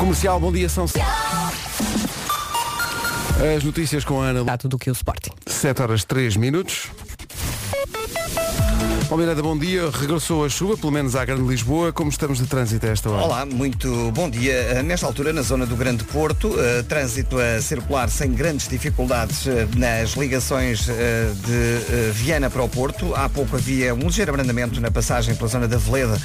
Comercial, bom dia, são... As notícias com a Ana. Dá tudo o que o Sporting. 7 horas 3 minutos. Palmeirada, bom dia. Regressou a chuva, pelo menos à Grande Lisboa. Como estamos de trânsito a esta hora? Olá, muito bom dia. Eh, Nesta altura, na zona do Grande Porto, eh, trânsito a circular sem grandes dificuldades eh, nas ligações de Viana para o Porto. Há pouco havia um ligeiro abrandamento na passagem pela zona da Veleda,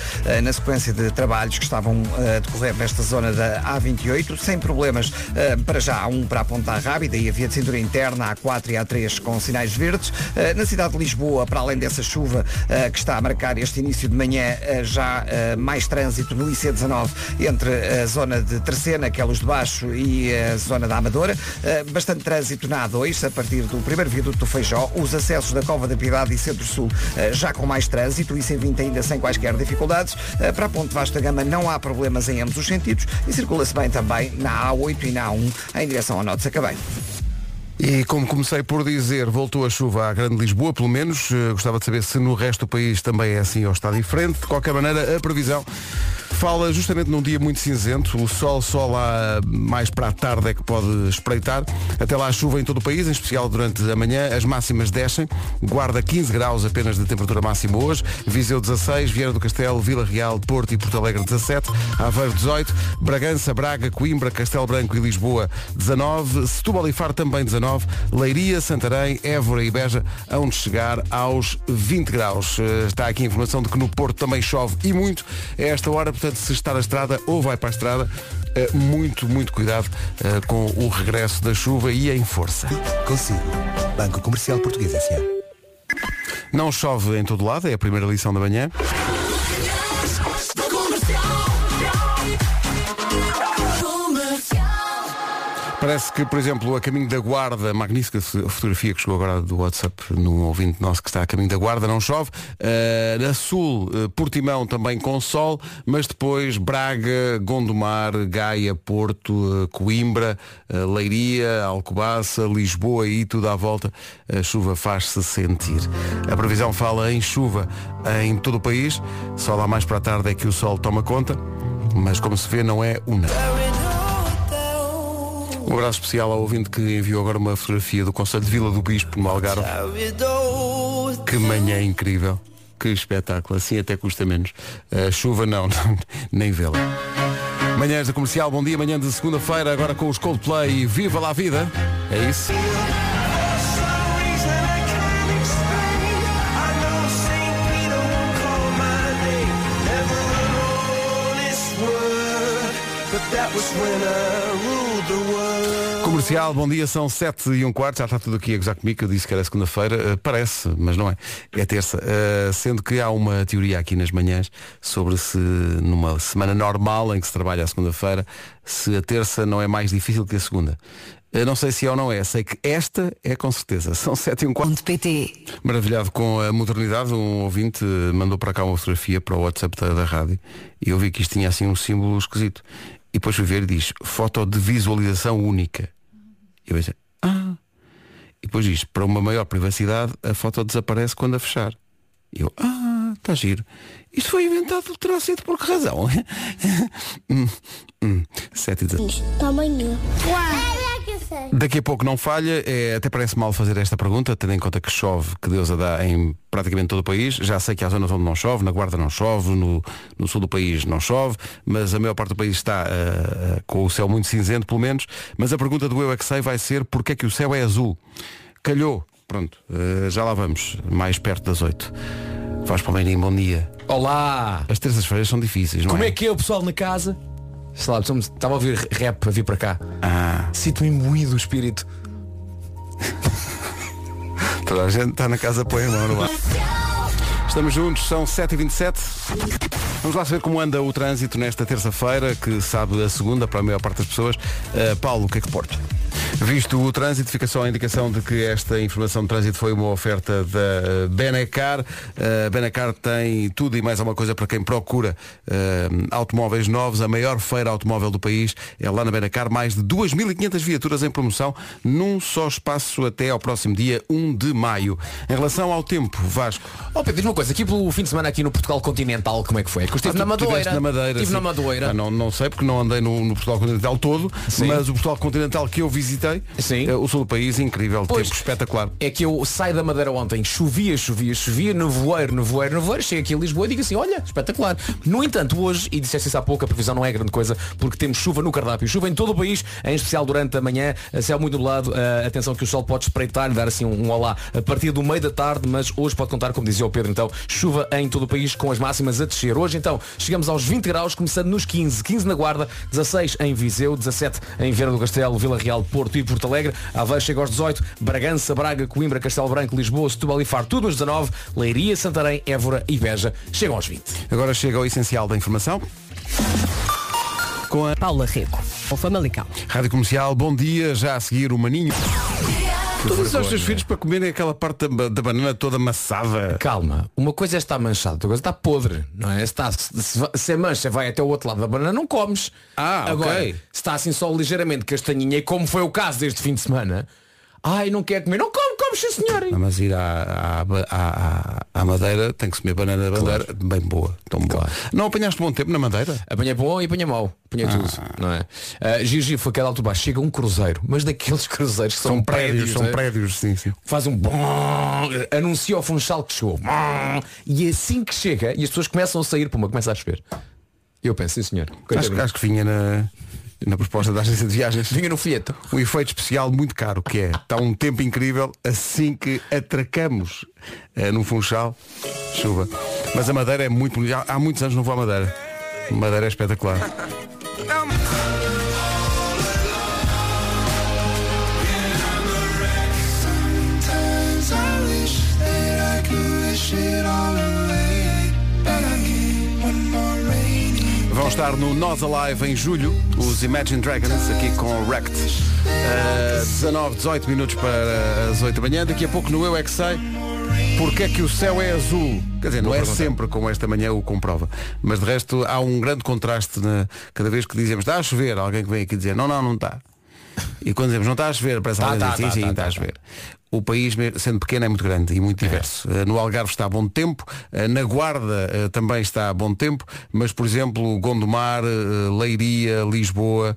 na sequência de trabalhos que estavam a decorrer nesta zona da A28, sem problemas. Para já, há um para a Ponta Rábida e a via de cintura interna, a A4 e A3 com sinais verdes. Na cidade de Lisboa, para além dessa chuva eh, que está a marcar este início de manhã, eh, já eh, mais trânsito no IC19 entre a zona de Terceira, é Luz de Baixo, e a zona da Amadora. Bastante trânsito na A2, a partir do primeiro viaduto do Feijó. Os acessos da Cova da Piedade e Centro-Sul já com mais trânsito, o IC20 ainda sem quaisquer dificuldades. Para a Ponte Vasta Gama não há problemas em ambos os sentidos e circula-se bem também na A8 e na A1 em direção ao Norte Sacabém. E como comecei por dizer, voltou a chuva à Grande Lisboa, pelo menos. Eh, Gostava de saber se no resto do país também é assim ou está diferente. De qualquer maneira, a previsão fala justamente num dia muito cinzento. O sol só lá mais para a tarde é que pode espreitar. Até lá a chuva em todo o país, em especial durante a manhã. As máximas descem. Guarda 15 graus apenas de temperatura máxima hoje. Viseu 16, Vieira do Castelo, Vila Real, Porto e Porto Alegre 17. Aveiro 18. Bragança, Braga, Coimbra, Castelo Branco e Lisboa 19. Setúbal e Faro também 19. Leiria, Santarém, Évora e Beja hão de chegar aos 20 graus. Eh, Está aqui a informação de que no Porto também chove e muito. A esta hora, portanto, se está na estrada ou vai para a estrada, eh, muito, muito cuidado eh, com o regresso da chuva e em força. Consigo. Banco Comercial Português S.A. Não chove em todo lado, é a primeira lição da manhã. Parece que, por exemplo, a caminho da Guarda, magnífica fotografia que chegou agora do WhatsApp num ouvinte nosso que está a caminho da Guarda, não chove. Uh, na Sul, uh, Portimão também com sol, mas depois Braga, Gondomar, Gaia, Porto, uh, Coimbra, Leiria, Alcobaça, Lisboa e tudo à volta, a chuva faz-se sentir. A previsão fala em chuva em todo o país, só lá mais para a tarde é que o sol toma conta, mas como se vê não é una. Um abraço especial ao ouvinte que enviou agora uma fotografia do Conselho de Vila do Bispo no Algarve. Que manhã incrível. Que espetáculo. Assim até custa menos. A chuva não, não nem vê-la. Manhãs da Comercial, bom dia. Manhã de segunda-feira, agora com os Coldplay e Viva lá a Vida. É isso. Comercial, bom dia, são 7 e um quarto, já está tudo aqui a gozar comigo, eu disse que era segunda-feira, uh, parece, mas não é, é terça, uh, sendo que há uma teoria aqui nas manhãs sobre se numa semana normal em que se trabalha a segunda-feira, se a terça não é mais difícil que a segunda. Eu não sei se é ou não é, sei que esta é com certeza. São 7 e um quarto. PT. Maravilhado com a modernidade, um ouvinte mandou para cá uma fotografia para o WhatsApp da, da rádio e eu vi que isto tinha assim um símbolo esquisito. E depois fui ver e diz, foto de visualização única. E eu pensei, ah. E depois diz, para uma maior privacidade, a foto desaparece quando a fechar. E eu, ah, está giro. Isto foi inventado, terá sido por que razão? hum, hum, 7 e 19. Tamanho. Daqui a pouco não falha, é, até parece mal fazer esta pergunta, tendo em conta que chove, que Deus a dá em praticamente todo o país. Já sei que há zonas onde não chove, na Guarda não chove, no, no sul do país não chove, mas a maior parte do país está uh, com o céu muito cinzento, pelo menos. Mas a pergunta do Eu é que sei vai ser porque é que o céu é azul? Calhou, pronto, uh, já lá vamos, mais perto das 8. Faz Palmeirinho, bom dia. Olá! As terças-feiras são difíceis, não Como é? é que é o pessoal na casa? Sei lá, estava a ouvir rap a vir para cá. Ah, Sinto-me imbuído do espírito. toda a gente está na casa põe a mão no ar. Estamos juntos, são 7h27. Vamos lá saber como anda o trânsito nesta terça-feira, que sabe a segunda para a maior parte das pessoas. Uh, Paulo, o que é que porto? Visto o trânsito, fica só a indicação de que esta informação de trânsito foi uma oferta da Benacar. A Benacar tem tudo e mais alguma coisa para quem procura uh, automóveis novos. A maior feira automóvel do país é lá na Benacar. Mais de 2.500 viaturas em promoção num só espaço até ao próximo dia 1 de maio. Em relação ao tempo, Vasco. Ó Pedro, diz uma coisa, aqui pelo fim de semana aqui no Portugal Continental, como é que foi? É que estive Ah, na estiveste Madeira. na Madeira. Estive na Madeira. Ah, não, não sei porque não andei no, no Portugal Continental todo, Sim. mas o Portugal Continental que eu visitei, Sim. eh, o sul do país, incrível, Pois. tempo espetacular. É que eu saio da Madeira ontem, chovia, chovia, chovia, nevoeiro, nevoeiro, nevoeiro, chego aqui a Lisboa e digo assim, olha, espetacular. No entanto, hoje, e disseste isso há pouco, a previsão não é grande coisa, porque temos chuva no cardápio. Chuva em todo o país, em especial durante a manhã, a céu muito nublado, eh, atenção que o sol pode espreitar dar assim um, um olá a partir do meio da tarde, mas hoje pode contar, como dizia o Pedro, então, chuva em todo o país com as máximas a descer. Hoje então chegamos aos 20 graus, começando nos 15, 15 na Guarda, 16 em Viseu, 17 em Viana do Castelo, Vila Real, Porto e Porto Alegre, Aveiro chega aos 18, Bragança, Braga, Coimbra, Castelo Branco, Lisboa, Setúbal e Faro, tudo nos 19, Leiria, Santarém, Évora e Beja chegam aos 20. Agora chega ao essencial da informação. Com a Paula Rego, o Famalicão. Rádio Comercial, bom dia, já a seguir o Maninho. Todos os teus filhos para comerem aquela parte da, da banana toda amassada. Calma, uma coisa é estar manchado, outra coisa está podre, não é? Se, está, se, se- a mancha vai até o outro lado da banana, não comes. Ah, Agora, ok. se está assim só ligeiramente castanhinha, e como foi o caso deste fim de semana, ai, não quer comer, não come, come, sim senhor. Ah, Mas ir à, à, à, à- Madeira tem que comer banana da bandeira bem boa, tão boa. Não apanhaste bom tempo na Madeira? Apanhei bom e apanhei mau. Apanhei tudo, não é? Uh, Gigi foi aquela baixo, chega um cruzeiro, mas daqueles cruzeiros que são, prédios, são não é? prédios, sim, sim. faz um bom, anuncia ao Funchal que chegou. Bom, e assim que chega, e as pessoas começam a sair, puma, começa a chover. Eu penso, sim senhor. Acho, acho que vinha na, na proposta da agência de viagens. Vinha no folheto. um efeito especial muito caro, que é, está um tempo incrível, assim que atracamos eh, no Funchal, chuva. Mas a Madeira é muito bonita. Há muitos anos não vou à Madeira. Madeira é espetacular. Vão estar no Nós Alive em julho, os Imagine Dragons, aqui com o Wrecked. Uh, 19, 18 minutos para as 8 da manhã. Daqui a pouco no Eu É Que Sei, porque é que o céu é azul? Quer dizer, não é sempre como esta manhã o comprova. Mas de resto há um grande contraste na, cada vez que dizemos está a chover, alguém que vem aqui dizer não, não, não está. E quando dizemos não está a chover, parece Tá, alguém tá, diz, sim, tá, sim, tá, está tá, a chover. O país, sendo pequeno, é muito grande e muito diverso. Eh, No Algarve está a bom tempo, eh, na Guarda eh, também está a bom tempo, mas, por exemplo, Gondomar, Leiria, Lisboa,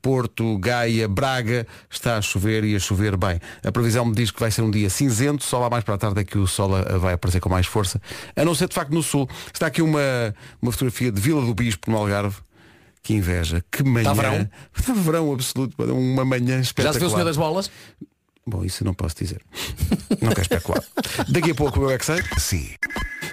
Porto, Gaia, Braga, está a chover e a chover bem. A previsão me diz que vai ser um dia cinzento, só lá mais para a tarde é que o sol vai aparecer com mais força. A não ser, de facto, no sul. Está aqui uma, uma fotografia de Vila do Bispo, no Algarve. Que inveja, que manhã. Está verão? Está verão absoluto, uma manhã Já espetacular. se viu o senhor das bolas? Bom, isso eu não posso dizer. Não quero especular. Daqui a pouco eu é que sei. Sim.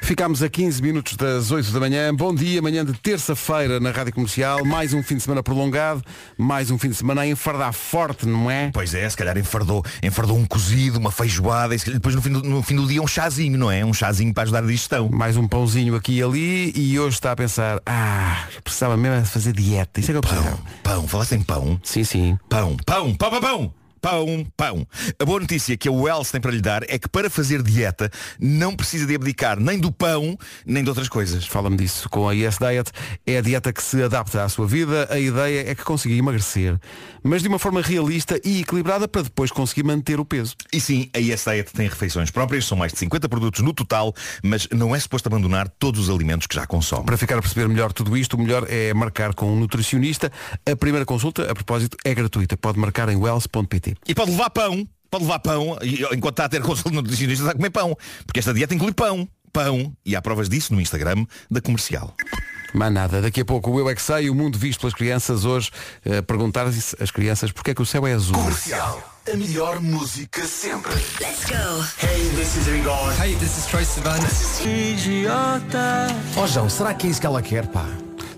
Ficámos a 15 minutos das 8 da manhã. Bom dia, manhã de terça-feira na Rádio Comercial. Mais um fim de semana prolongado. Mais um fim de semana a enfardar forte, não é? Pois é, se calhar enfardou, enfardou um cozido, uma feijoada e depois no fim, do, no fim do dia um chazinho, não é? Um chazinho para ajudar a digestão. Mais um pãozinho aqui e ali e hoje está a pensar, ah, precisava mesmo fazer dieta. Isso é que eu precisava. Pão, pão, falaste em pão? Sim, sim. Pão, pão, pão, pão, pão. Pão, pão. A boa notícia que a Wells tem para lhe dar é que para fazer dieta não precisa de abdicar nem do pão, nem de outras coisas. Fala-me disso com a Yes Diet. É a dieta que se adapta à sua vida. A ideia é que consiga emagrecer, mas de uma forma realista e equilibrada para depois conseguir manter o peso. E sim, a Yes Diet tem refeições próprias, são mais de 50 produtos no total, mas não é suposto abandonar todos os alimentos que já consome. Para ficar a perceber melhor tudo isto, o melhor é marcar com um nutricionista. A primeira consulta, a propósito, é gratuita. Pode marcar em wells.pt. E pode levar pão, pode levar pão, e, enquanto está a ter consulta no nutricionista está a comer pão, porque esta dieta inclui pão, pão, e há provas disso no Instagram da comercial. Mas nada, daqui a pouco o Eu É Que Sei, o mundo visto pelas crianças. Hoje, eh, perguntar-se às crianças porque é que o céu é azul. A melhor música sempre. Ó João, será que é isso que ela quer, pá?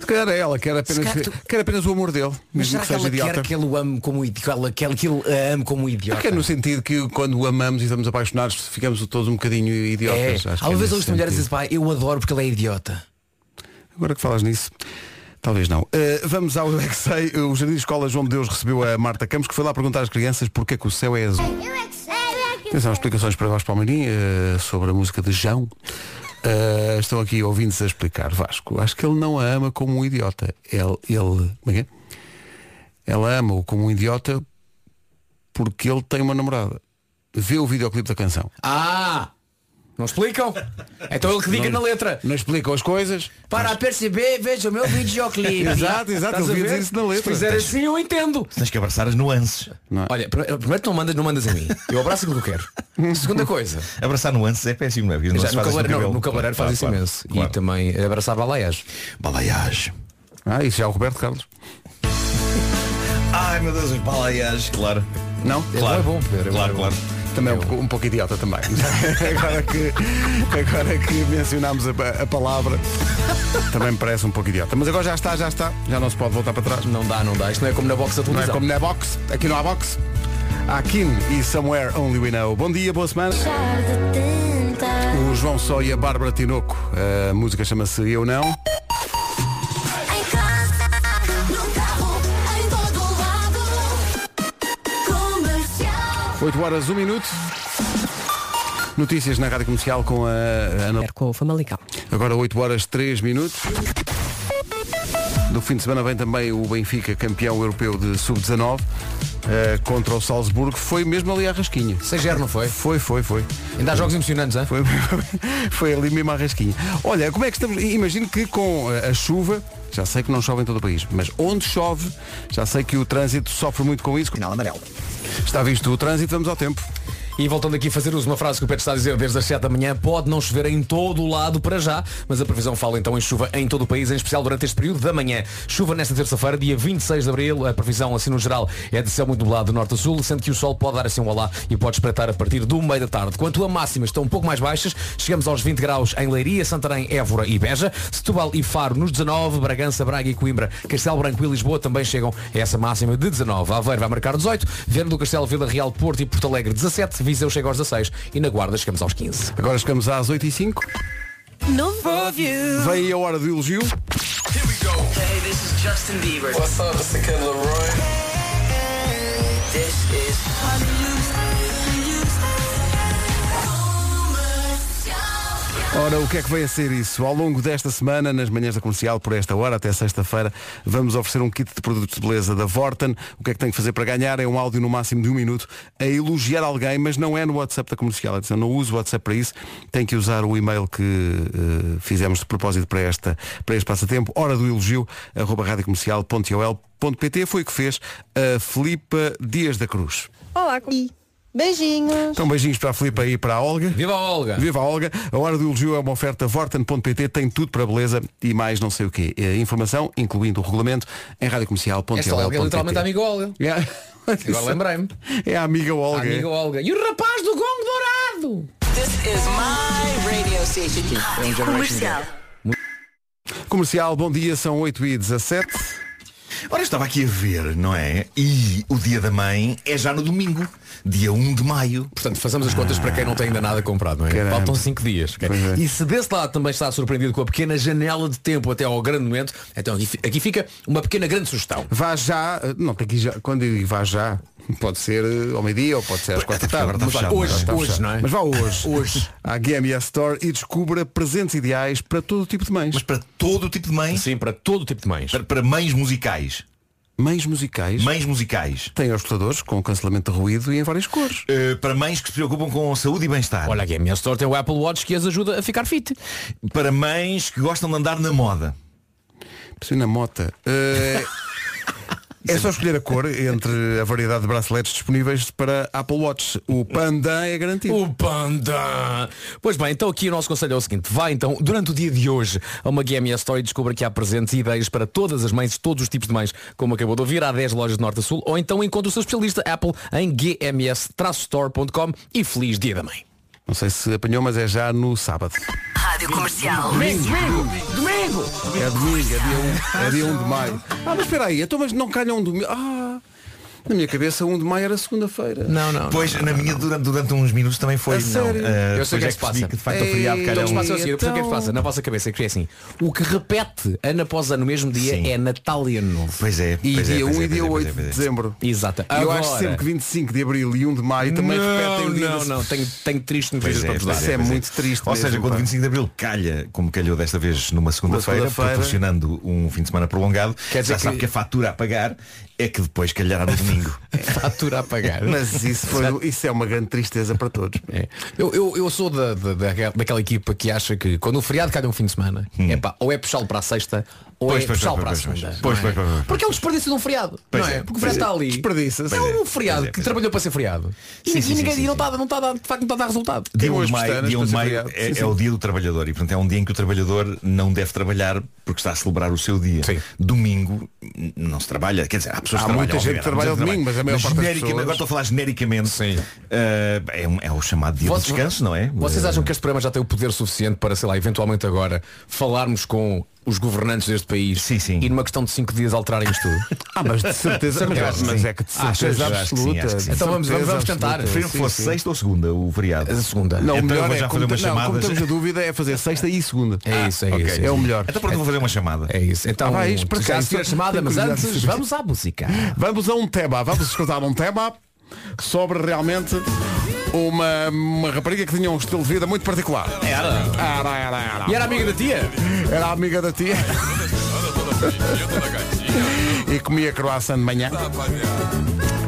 Se calhar é ela, quer apenas, tu- quer apenas o amor dele, Mas mesmo será que que seja ela idiota. quer que ele o ame como idiota? Que ela quer que ele a ame como idiota? Porque é no sentido que quando o amamos e estamos apaixonados ficamos todos um bocadinho É, idiotas. Acho é vezes nesse ouço mulheres dizem, pá, eu adoro porque ele é idiota. Agora que falas nisso, Talvez não. Uh, vamos ao é que sei. O Jardim de Escola João de Deus recebeu a Marta Campos, que foi lá perguntar às crianças porque é que o céu é azul. Atenção, explicações para Vasco Palmeirim uh, sobre a música de João. Uh, estão aqui ouvintes a explicar. Vasco, acho que ele não a ama como um idiota. Ele, ele, é é? Ela ama-o como um idiota porque ele tem uma namorada. Vê o videoclipe da canção. Ah! Não explicam? Então ele que diga na letra. Não explicam as coisas. Para perceber, veja o meu videoclipe. Exato, exato, Estás eu a vi ver? dizer isso na letra. Se fizer assim eu entendo. Tens que abraçar as nuances. Não é? Olha, pr- primeiro tu não mandas, não mandas a mim. Eu abraço aquilo que eu quero. Segunda coisa. Abraçar nuances é péssimo, não é? Não no, cabeleireiro, não, no cabeleireiro faz Claro, isso claro, imenso. claro. E também abraçar balaias. Balaiagem. Ah, isso já é o Roberto Carlos. Ai meu Deus, os balaiagens, claro. Não? É bom, Pedro. é Claro, é bom. claro. Também é um, pouco- um pouco idiota também. agora, que, agora que mencionámos a, a palavra, também me parece um pouco idiota. Mas agora já está, já está. Já não se pode voltar para trás. Não dá, não dá. Isto não é como na box da Não é televisão. como na box. Aqui não há box. Há Kim e Somewhere Only We Know. Bom dia, boa semana. O João Só e a Bárbara Tinoco. A música chama-se Eu Não. 8 horas, 1 minuto. Notícias na Rádio Comercial com a Ana. Com o Famalicão. Agora 8 horas 3 minutos. No fim de semana vem também o Benfica, campeão europeu de sub-19, eh, contra o Salzburgo. Foi mesmo ali à rasquinha. 6-0 não foi? Foi, foi, foi. Ainda há jogos emocionantes, hein? Foi, foi ali mesmo à rasquinha. Olha, como é que estamos? Imagino que com a a chuva, já sei que não chove em todo o país, mas onde chove, já sei que o trânsito sofre muito com isso. Final amarelo. Está visto o trânsito, vamos ao tempo. E voltando aqui a fazer uso uma frase que o Pedro está a dizer desde as 7 da manhã, pode não chover em todo o lado para já, mas a previsão fala então em chuva em todo o país, em especial durante este período da manhã. Chuva nesta terça-feira, dia 26 de abril, a previsão assim no geral é de céu muito nublado de norte a sul, sendo que o sol pode dar assim um olá e pode espreitar a partir do meio da tarde. Quanto a máximas estão um pouco mais baixas, chegamos aos 20 graus em Leiria, Santarém, Évora e Beja, Setúbal e Faro nos 19, Bragança, Braga e Coimbra, Castelo Branco e Lisboa também chegam a essa máxima de 19. Aveiro vai marcar 18, Viana do Castelo, Vila Real, Porto e Porto Alegre 17, Viseu chega aos 16 e na Guarda chegamos aos 15. Agora chegamos às 8 e 5 Vem aí a hora do elogio. Hey, this is Justin Bieber. What's up, it's the Kid Leroy. This is Ora, o que é que vem a ser isso? Ao longo desta semana, nas manhãs da comercial, por esta hora, até sexta-feira, vamos oferecer um kit de produtos de beleza da Vorten. O que é que tem que fazer para ganhar? É um áudio no máximo de um minuto a elogiar alguém, mas não é no WhatsApp da comercial. Atenção, não uso o WhatsApp para isso. Tem que usar o e-mail que eh, fizemos de propósito para, esta, para este passatempo. Hora do elogio, arroba radiocomercial.ol.pt. Foi o que fez a Filipa Dias da Cruz. Olá, com... beijinhos. Então beijinhos para a Filipa e para a Olga. Viva a Olga! Viva a Olga. A Hora do Elogio é uma oferta Vorten.pt, tem tudo para beleza e mais não sei o quê. Eh, Informação, incluindo o regulamento, em radiocomercial.ol.pt. Esta Olga é literalmente a amiga Olga. Yeah. Agora lembrei-me. É a amiga A Olga. amiga Olga. E o rapaz do gongo dourado! This is my radio station. Comercial. Comercial, bom dia, são 8 e 17 Ora, eu estava aqui a ver, não é? E o dia da mãe é já no domingo, dia 1 de maio. Portanto, façamos as contas para quem não tem ainda nada comprado, não é? Caramba. Faltam 5 dias. é. E se desse lado também está surpreendido com a pequena janela de tempo até ao grande momento, então aqui, fi- aqui fica uma pequena grande sugestão. Vá já, não tem que ir já, quando eu digo vá já, pode ser eh, ao meio-dia ou pode ser às 4 da tarde. Agora está Mas vá, fechado, hoje, está hoje, não é? Mas vá hoje. hoje. À GMS Store e descubra presentes ideais para todo tipo de mães. Mas para todo tipo de mães, Sim, para todo tipo de mães. para, para mães musicais. Mães musicais Mães musicais. têm escutadores com cancelamento de ruído e em várias cores. Uh, para mães que se preocupam com saúde e bem-estar. Olha, a Game Store tem o Apple Watch que as ajuda a ficar fit. Para mães que gostam de andar na moda. Preciso na mota. Eh, é só escolher a cor entre a variedade de braceletes disponíveis para Apple Watch. O Panda é garantido. O Panda! Pois bem, então aqui o nosso conselho é o seguinte. Vai então, durante o dia de hoje, a uma GMS Store e descubra que há presentes e ideias para todas as mães, todos os tipos de mães, como acabou de ouvir, há 10 lojas de norte a sul, ou então encontre o seu especialista Apple em gms-store.com e feliz dia da mãe. Não sei se apanhou, mas é já no sábado. Rádio Comercial. Domingo! Domingo! É domingo, é dia 1, é dia 1 de maio. Ah, mas espera aí, então mas não calham um domingo. Ah, Na minha cabeça, 1 de maio era segunda-feira. Não, não. Pois, na minha, durante, durante uns minutos também foi. A não. sério? Ah, Eu sei o que é depois que se passa. que de facto o feriado Ei, calhou. Então, passa assim, eu percebo o que é que Então- passa na vossa cabeça, que é assim, o que repete ano após ano no mesmo dia Sim. é Natal e Ano Novo. Pois é. E pois é, dia pois 1 é, e dia pois é, 8 pois é, de é. dezembro. Exato. Eu acho sempre que 25 de abril e 1 de maio também repetem o dia não, da- não, tenho, tenho triste notícias é, para vos dar. Isso é muito triste Ou seja, quando pá. 25 de Abril calha, como calhou desta vez numa segunda-feira, proporcionando um fim de semana prolongado, Quer dizer já sabe que- que a fatura a pagar é que depois calhará no domingo. Fatura a pagar. Mas isso, foi, isso é uma grande tristeza para todos. É. Eu, eu, eu sou da, da, da- daquela equipa que acha que quando o feriado calha um fim de semana, é pá, ou é puxá-lo para a sexta ou Hum. Pois, é pois, puxá-lo pois, para a pois, pois, segunda. pois, pois, é? pois. Porque é um desperdício de um feriado. Pois não é? é. Porque o feriado está ali. Desperdiça-se. É é, um feriado é, que é. trabalhou para ser feriado. E, ninguém não está, não está de facto não está a dar resultado. Dia 1 umas de maio, dia 1 de maio é, é o dia do trabalhador e portanto é um dia em que o trabalhador não deve trabalhar porque está a celebrar o seu dia. Sim. Domingo não se trabalha, quer dizer, há pessoas Há que trabalham. muita gente trabalha ao domingo, mas a maior parte das pessoas- Agora estou a falar genericamente. Sim. eh, é, é o chamado dia de descanso, não é? Vocês acham que este programa já tem o poder suficiente para, sei lá, eventualmente agora falarmos com os governantes deste país Sim, sim. e numa questão de cinco dias alterarem isto tudo? Ah, mas de certeza, Certeza, mas sim. é que de certeza que sim, absoluta. que sim. Então vamos- certeza vamos tentar. Prefiro que fosse sim. sexta ou segunda o feriado. A segunda. Não, o Então melhor é já fazer umas não, como estamos a dúvida é fazer sexta e segunda. É isso, é Ok. isso. É o melhor. Então pronto, vou fazer uma chamada. É isso. Então, Ah, vais, para já quem? a chamada, mas antes vamos à música. Vamos a um tema, vamos escutar um tema sobre realmente uma, uma rapariga que tinha um estilo de vida muito particular. Era. Era, era, era. E era amiga da tia? Era amiga da tia. e comia croissant de manhã.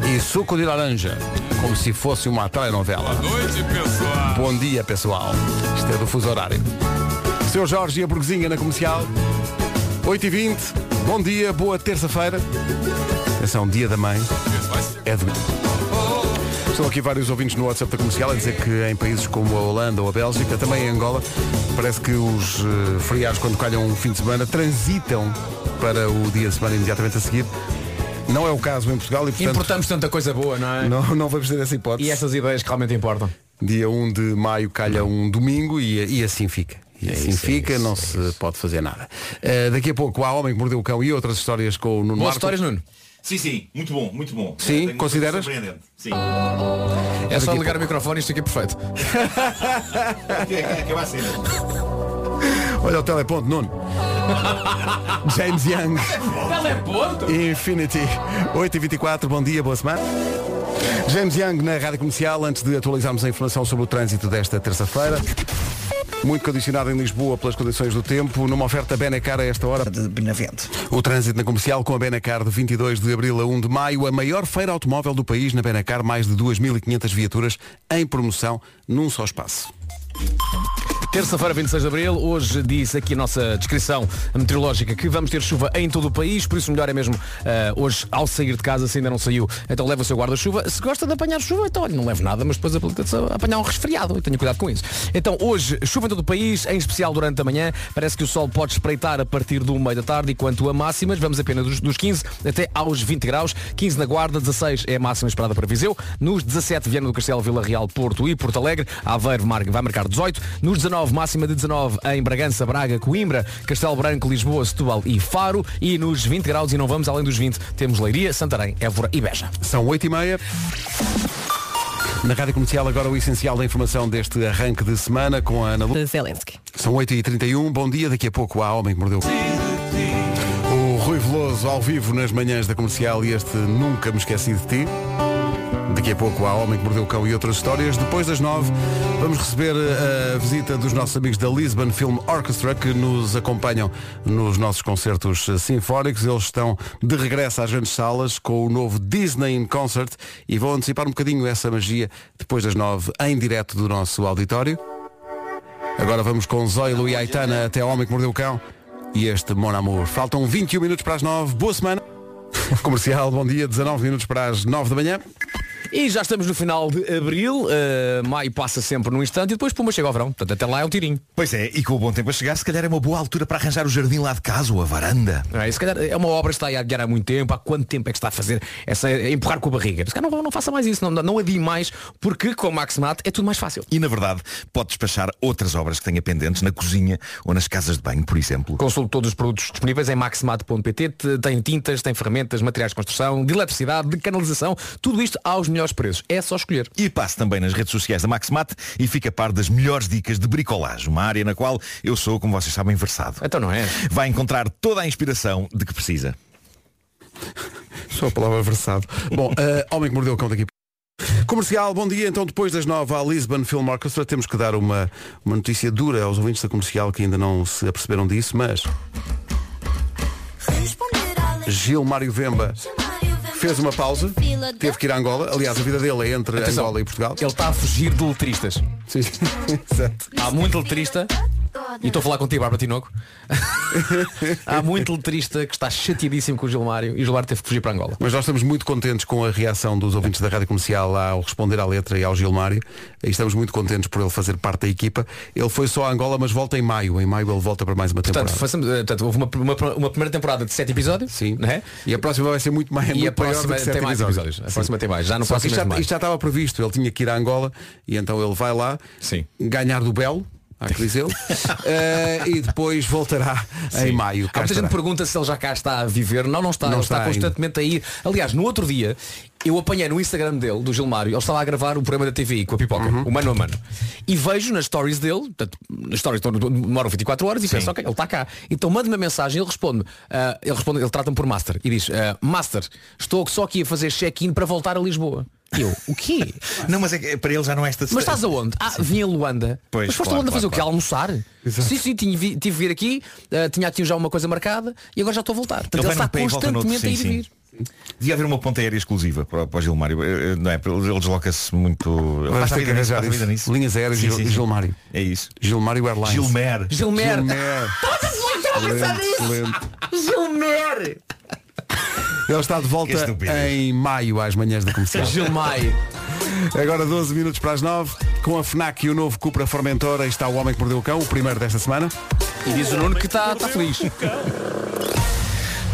E suco de laranja, como se fosse uma telenovela. Bom dia, pessoal. Isto é do fuso horário. Seu Jorge e a burguesinha na comercial. 8h20. Bom dia, boa terça-feira. Atenção, dia da mãe. É de... Estão aqui vários ouvintes no WhatsApp da comercial a dizer que em países como a Holanda ou a Bélgica, também em Angola, parece que os eh, feriados, quando calham um fim de semana, transitam para o dia de semana imediatamente a seguir. Não é o caso em Portugal e, portanto, Importamos tanta coisa boa, não é? não, não vamos ter essa hipótese. E estas ideias que realmente importam. Dia 1 de maio calha um domingo e, e assim fica. E assim isso, é fica, isso, não é se pode fazer nada. Eh, daqui a pouco há Homem que Mordeu o Cão e outras histórias com o Nuno Boas Marco. histórias, Nuno. Sim, sim, muito bom, muito bom. Sim, coisa consideras? surpreendente. Sim. É só ligar o microfone e isto aqui é perfeito. Acaba a cena. Olha o teleponto, Nuno. James Young. Teleponto? Infinity. 8h24, bom dia, boa semana. James Young na Rádio Comercial, antes de atualizarmos a informação sobre o trânsito desta terça-feira. Muito condicionado em Lisboa pelas condições do tempo, numa oferta Benacar a esta hora. De Benavente. O trânsito na comercial com a Benacar de 22 de abril a 1 de maio, a maior feira automóvel do país na Benacar, mais de 2.500 viaturas em promoção num só espaço. Terça-feira, 26 de Abril, hoje diz aqui a nossa descrição meteorológica que vamos ter chuva em todo o país, por isso melhor é mesmo eh, hoje, ao sair de casa, se ainda não saiu, então leva o seu guarda-chuva. Se gosta de apanhar chuva, então olha, não leve nada, mas depois apanhar um resfriado tenha cuidado com isso. Então hoje, chuva em todo o país, em especial durante a manhã, parece que o sol pode espreitar a partir do meio da tarde e quanto a máximas, vamos apenas dos, dos 15 até aos 20 graus, 15 na Guarda, 16 é a máxima esperada para Viseu, nos 17 Viana do Castelo, Vila Real, Porto e Porto Alegre, Aveiro vai marcar 18, nos 19 máxima de 19 em Bragança, Braga, Coimbra, Castelo Branco, Lisboa, Setúbal e Faro e nos 20 graus e não vamos além dos 20 temos Leiria, Santarém, Évora e Beja. São 8 e meia. Na Rádio Comercial agora o essencial da informação deste arranque de semana com a Ana Lu. Zelensky. São 8h31, bom dia, daqui a pouco há Homem que Mordeu. O Rui Veloso ao vivo nas manhãs da comercial e este Nunca Me Esqueci de Ti. Daqui a pouco há Homem que Mordeu o Cão e outras histórias. Depois das nove, vamos receber a visita dos nossos amigos da Lisbon Film Orchestra que nos acompanham nos nossos concertos sinfónicos. Eles estão de regresso às grandes salas com o novo Disney in Concert e vão antecipar um bocadinho essa magia depois das nove em direto do nosso auditório. Agora vamos com Zoilo e Aitana até Homem que Mordeu o Cão e este Mon Amour. Faltam 21 minutos para as 9. Boa semana. Comercial, bom dia. 19 minutos para as 9 da manhã. E já estamos no final de abril, uh, maio passa sempre num instante e depois puma chega ao verão. Portanto, até lá é um tirinho. Pois é, e com o bom tempo a chegar, se calhar é uma boa altura para arranjar o jardim lá de casa ou a varanda. É? Se calhar é uma obra que está a adiar há muito tempo. Há quanto tempo é que está a fazer essa a empurrar com a barriga? Se calhar não, não faça mais isso, não, não adie mais, porque com a Maximat é tudo mais fácil. E na verdade, pode despachar outras obras que tenha pendentes na cozinha ou nas casas de banho, por exemplo. Consulte todos os produtos disponíveis em maximat.pt. Te- Tem tintas, tem ferramentas, materiais de construção, de eletricidade, de canalização, tudo isto aos melhores preços. É só escolher. E passe também nas redes sociais da Maximat e fica a par das melhores dicas de bricolagem, uma área na qual eu sou, como vocês sabem, versado. Então não é? Vai encontrar toda a inspiração de que precisa. Só a palavra versado. Bom, eh, Homem que Mordeu o Cão daqui. Comercial, bom dia. Então, depois das nove à Lisbon Film Orchestra, temos que dar uma, uma notícia dura aos ouvintes da comercial que ainda não se aperceberam disso, mas Gil Mário Vemba fez uma pausa, teve que ir a Angola. Aliás, a vida dele é entre Atenção, Angola e Portugal. Ele está a fugir de letristas. Sim, exato. Há muito letrista. E estou a falar contigo, Bárbara Tinoco. Há muito letrista que está chateadíssimo com o Gilmário e o Gilmário teve que fugir para Angola. Mas nós estamos muito contentes com a reação dos ouvintes da Rádio Comercial ao responder à letra e ao Gilmário. E estamos muito contentes por ele fazer parte da equipa. Ele foi só a Angola, mas volta em maio. Em maio ele volta para mais uma Portanto, temporada. façamos, eh, portanto houve uma, uma- uma primeira temporada de sete episódios. Sim. Não é? E a próxima vai ser muito mais E a próxima tem mais episódios. A Sim. próxima tem mais. Já no Só próximo isto, já, isto já estava previsto. Ele tinha que ir a Angola e então ele vai lá Sim. ganhar do Belo, que dizê-lo, eh, e depois voltará em maio. Há muita gente pergunta se ele já cá está a viver. Não, não está. Não ele está está, ainda. constantemente a ir. Aliás, no outro dia, eu apanhei no Instagram dele, do Gilmário, ele estava a gravar o programa da TVI com a pipoca, Uhum. o mano a mano. E vejo nas stories dele, portanto, nas stories demoram 24 horas e penso, ok, ele está cá. Então manda uma mensagem, ele responde, ah, ele responde, ele trata-me por Master e diz, ah, Master, estou só aqui a fazer check-in para voltar a Lisboa. Eu, o quê? Não, mas é que para ele já não é esta Mas estás aonde? Ah, vim a Luanda. Pois, Mas foste claro, a Luanda fazer claro, o quê? claro. Almoçar? Sim, sim, tinha tive de vir aqui, ah, tinha aqui já uma coisa marcada e agora já estou a voltar. Portanto, ele, Ele está constantemente a ir sim, e vir. Devia haver uma ponta aérea exclusiva para, para o Gilmário. Não é? Ele ele desloca-se muito. Ele vida nisso, vida nisso. Linhas aéreas Sim, sim, Gil- sim. Gilmário. É isso. Gilmário Airlines. Gilmer. Gilmer. Gilmer. Excelente. Gilmer. Ele está de volta em maio às manhãs da comercial. Gilmai. Agora 12 minutos para as 9. Com a FNAC e o novo Cupra Formentora aí está o Homem que Mordeu o Cão, o primeiro desta semana. E diz o Nuno que está está feliz.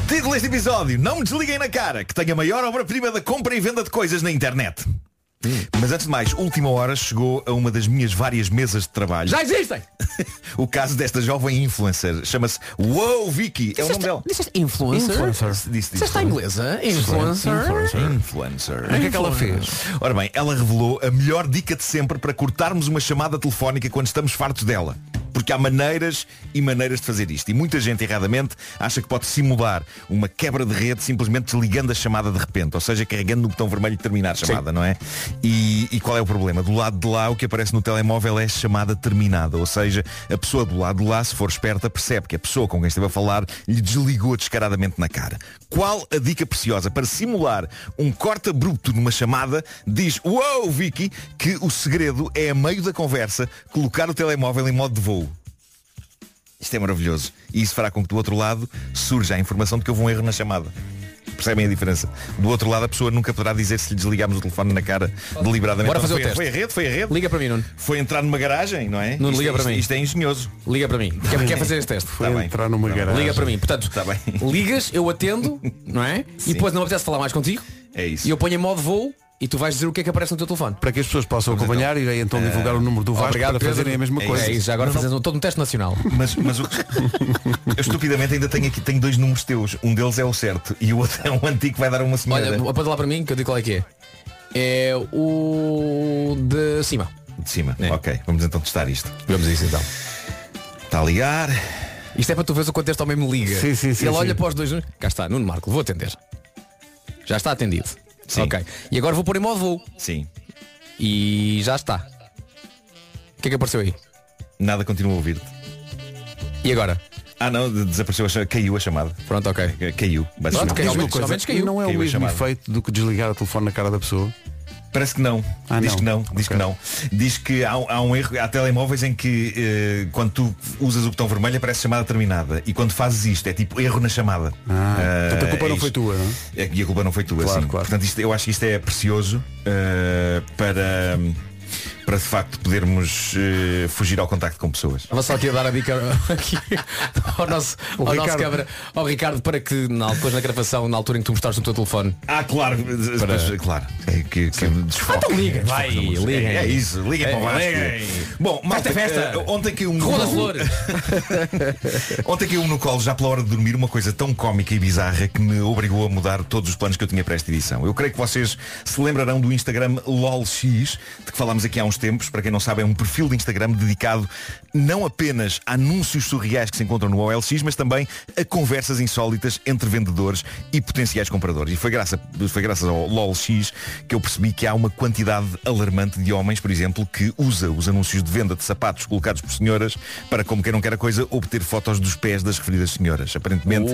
Título deste episódio, não me desliguem na cara, que tenho a maior obra-prima da compra e venda de coisas na internet. Mas antes de mais, última hora chegou a uma das minhas várias mesas de trabalho. Já existem! O caso desta jovem influencer chama-se Wow Vicky. É o nome dela. Disseste influencer? Influencer. Disse, disse. À inglesa? Influencer? Influencer. O que é que ela fez? Ora bem, ela revelou a melhor dica de sempre para cortarmos uma chamada telefónica quando estamos fartos dela. Porque há maneiras e maneiras de fazer isto. E muita gente erradamente acha que pode simular uma quebra de rede simplesmente desligando a chamada de repente. Ou seja, carregando no botão vermelho de terminar a chamada, não é? E, e qual é o problema? Do lado de lá o que aparece no telemóvel é chamada terminada. Ou seja, a pessoa do lado de lá, se for esperta, percebe que a pessoa com quem esteve a falar lhe desligou descaradamente na cara. Qual a dica preciosa para simular um corte abrupto numa chamada? Diz, uou, Vicky, que o segredo é a meio da conversa colocar o telemóvel em modo de voo. Isto é maravilhoso. E isso fará com que do outro lado surja a informação de que houve um erro na chamada. Percebem a diferença? Do outro lado a pessoa nunca poderá dizer se lhe desligámos o telefone na cara deliberadamente. Bora fazer o foi, teste. foi a rede, foi a rede. Liga para mim, Nuno. Foi entrar numa garagem, não é? Nuno, Isto- liga para isto- mim. Isto é engenhoso. Liga para mim. Quer, quer fazer este teste? Foi Tá bem. entrar numa Tá garagem. Liga para mim. Portanto, Está bem. ligas, eu atendo, não é? E depois não me apetece falar mais contigo. É isso. E eu ponho em modo voo e tu vais dizer o que é que aparece no teu telefone. Para que as pessoas possam Vamos acompanhar, irei então divulgar o número do Vasco Obrigado, para Pedro. fazerem a mesma É coisa. É isso, agora Não, não. fazes um- todo um teste nacional. Mas, mas o... eu estupidamente ainda tenho aqui tenho dois números teus. Um deles é o certo e o outro é um antigo que vai dar uma senhora. Olha, aponta lá para mim que eu digo qual é que é. É o de cima. De cima. É. Ok, vamos então testar isto. Vamos a isso então. Está a ligar. Isto é para tu veres o quanto este homem me liga. Sim, sim, sim, Ele sim. olha para os dois. Cá está, Nuno Marco, vou atender. Já está atendido. Sim. Ok. E agora vou pôr em modo voo. Sim. E já está. O que é que apareceu aí? Nada continua a ouvir-te. E agora? Ah não, de- desapareceu caiu a chamada. Pronto, ok. Caiu, basicamente. Pronto, ao coisa, menos caiu. não é o Caiu mesmo efeito do que desligar o telefone na cara da pessoa? Parece que não. Ah, diz não. que não. Diz que não. Diz que há, há um erro. Há telemóveis em que eh, quando tu usas o botão vermelho aparece chamada terminada. E quando fazes isto é tipo erro na chamada. Ah, Eh, portanto, a culpa é não foi isto. tua, não É, E a culpa não foi tua, Claro, sim. claro. Portanto, isto, eu acho que isto é precioso eh, para, para de facto podermos eh, fugir ao contacto com pessoas. Estava só aqui a dar a dica aqui ao nosso, O ao nosso Ricardo. câmara, ao Ricardo, para que na, depois na gravação, na altura em que tu mostraste o teu telefone, Ah, claro, Para- claro. É que, que desfoque. Então liga, Desfoque vai, liguem. É, é isso, liguem para o Vasco. Liguem. Bom, malta, festa. eh, ontem caiu um Rua das Flores. Ontem caiu no colo, já pela hora de dormir, uma coisa tão cómica e bizarra que me obrigou a mudar todos os planos que eu tinha para esta edição. Eu creio que vocês se lembrarão do Instagram LOLX, de que falámos aqui há uns tempos. Para quem não sabe, é um perfil de Instagram dedicado não apenas a anúncios surreais que se encontram no OLX, mas também a conversas insólitas entre vendedores e potenciais compradores. E foi, graça, foi graças ao LOLX que eu percebi que há uma quantidade alarmante de homens, por exemplo, que usa os anúncios de venda de sapatos colocados por senhoras para, como quem não quer a coisa, obter fotos dos pés das referidas senhoras. Aparentemente,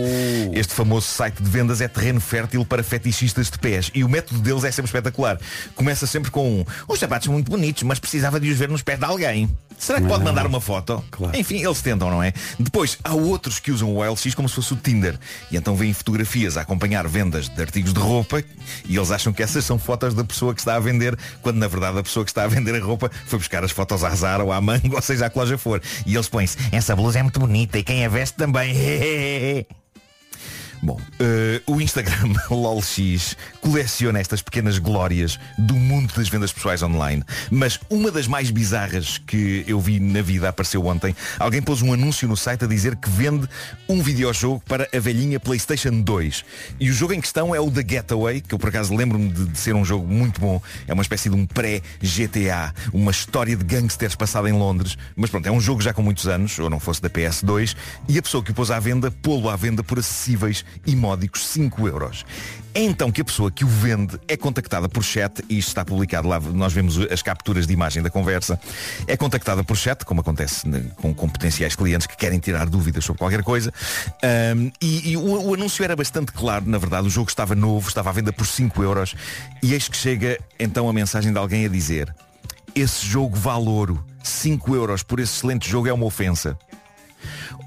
este famoso site de vendas é terreno fértil para fetichistas de pés. E o método deles é sempre espetacular. Começa sempre com um, os sapatos muito bonitos, mas precisava de os ver nos pés de alguém. Será que pode mandar uma foto? Claro. Enfim, eles tentam, não é? Depois, há outros que usam o OLX como se fosse o Tinder. E então vêm fotografias a acompanhar vendas de artigos de roupa e eles acham que essas são fotos da pessoa que está a vender, quando na verdade a pessoa que está a vender a roupa foi buscar as fotos à Zara ou à Mango, ou seja, à que loja for. E eles põem-se, essa blusa é muito bonita e quem a veste também. Bom, eh, o Instagram LOLX coleciona estas pequenas glórias do mundo das vendas pessoais online. Mas uma das mais bizarras que eu vi na vida apareceu ontem. Alguém pôs um anúncio no site a dizer que vende um videojogo para a velhinha PlayStation 2. E o jogo em questão é o The Getaway, que eu por acaso lembro-me de, de ser um jogo muito bom. É uma espécie de um pré-GTA, uma história de gangsters passada em Londres. Mas pronto, é um jogo já com muitos anos, ou não fosse da PS2, e a pessoa que o pôs à venda, pô-lo à venda por acessíveis e módicos 5 euros. É então que a pessoa que o vende é contactada por chat, e isto está publicado lá, nós vemos as capturas de imagem da conversa, é contactada por chat, como acontece né, com, com potenciais clientes que querem tirar dúvidas sobre qualquer coisa, Ahm, e, e o, o anúncio era bastante claro, na verdade, o jogo estava novo, estava à venda por 5 euros, e eis que chega então a mensagem de alguém a dizer, esse jogo vale ouro, 5 euros por esse excelente jogo é uma ofensa.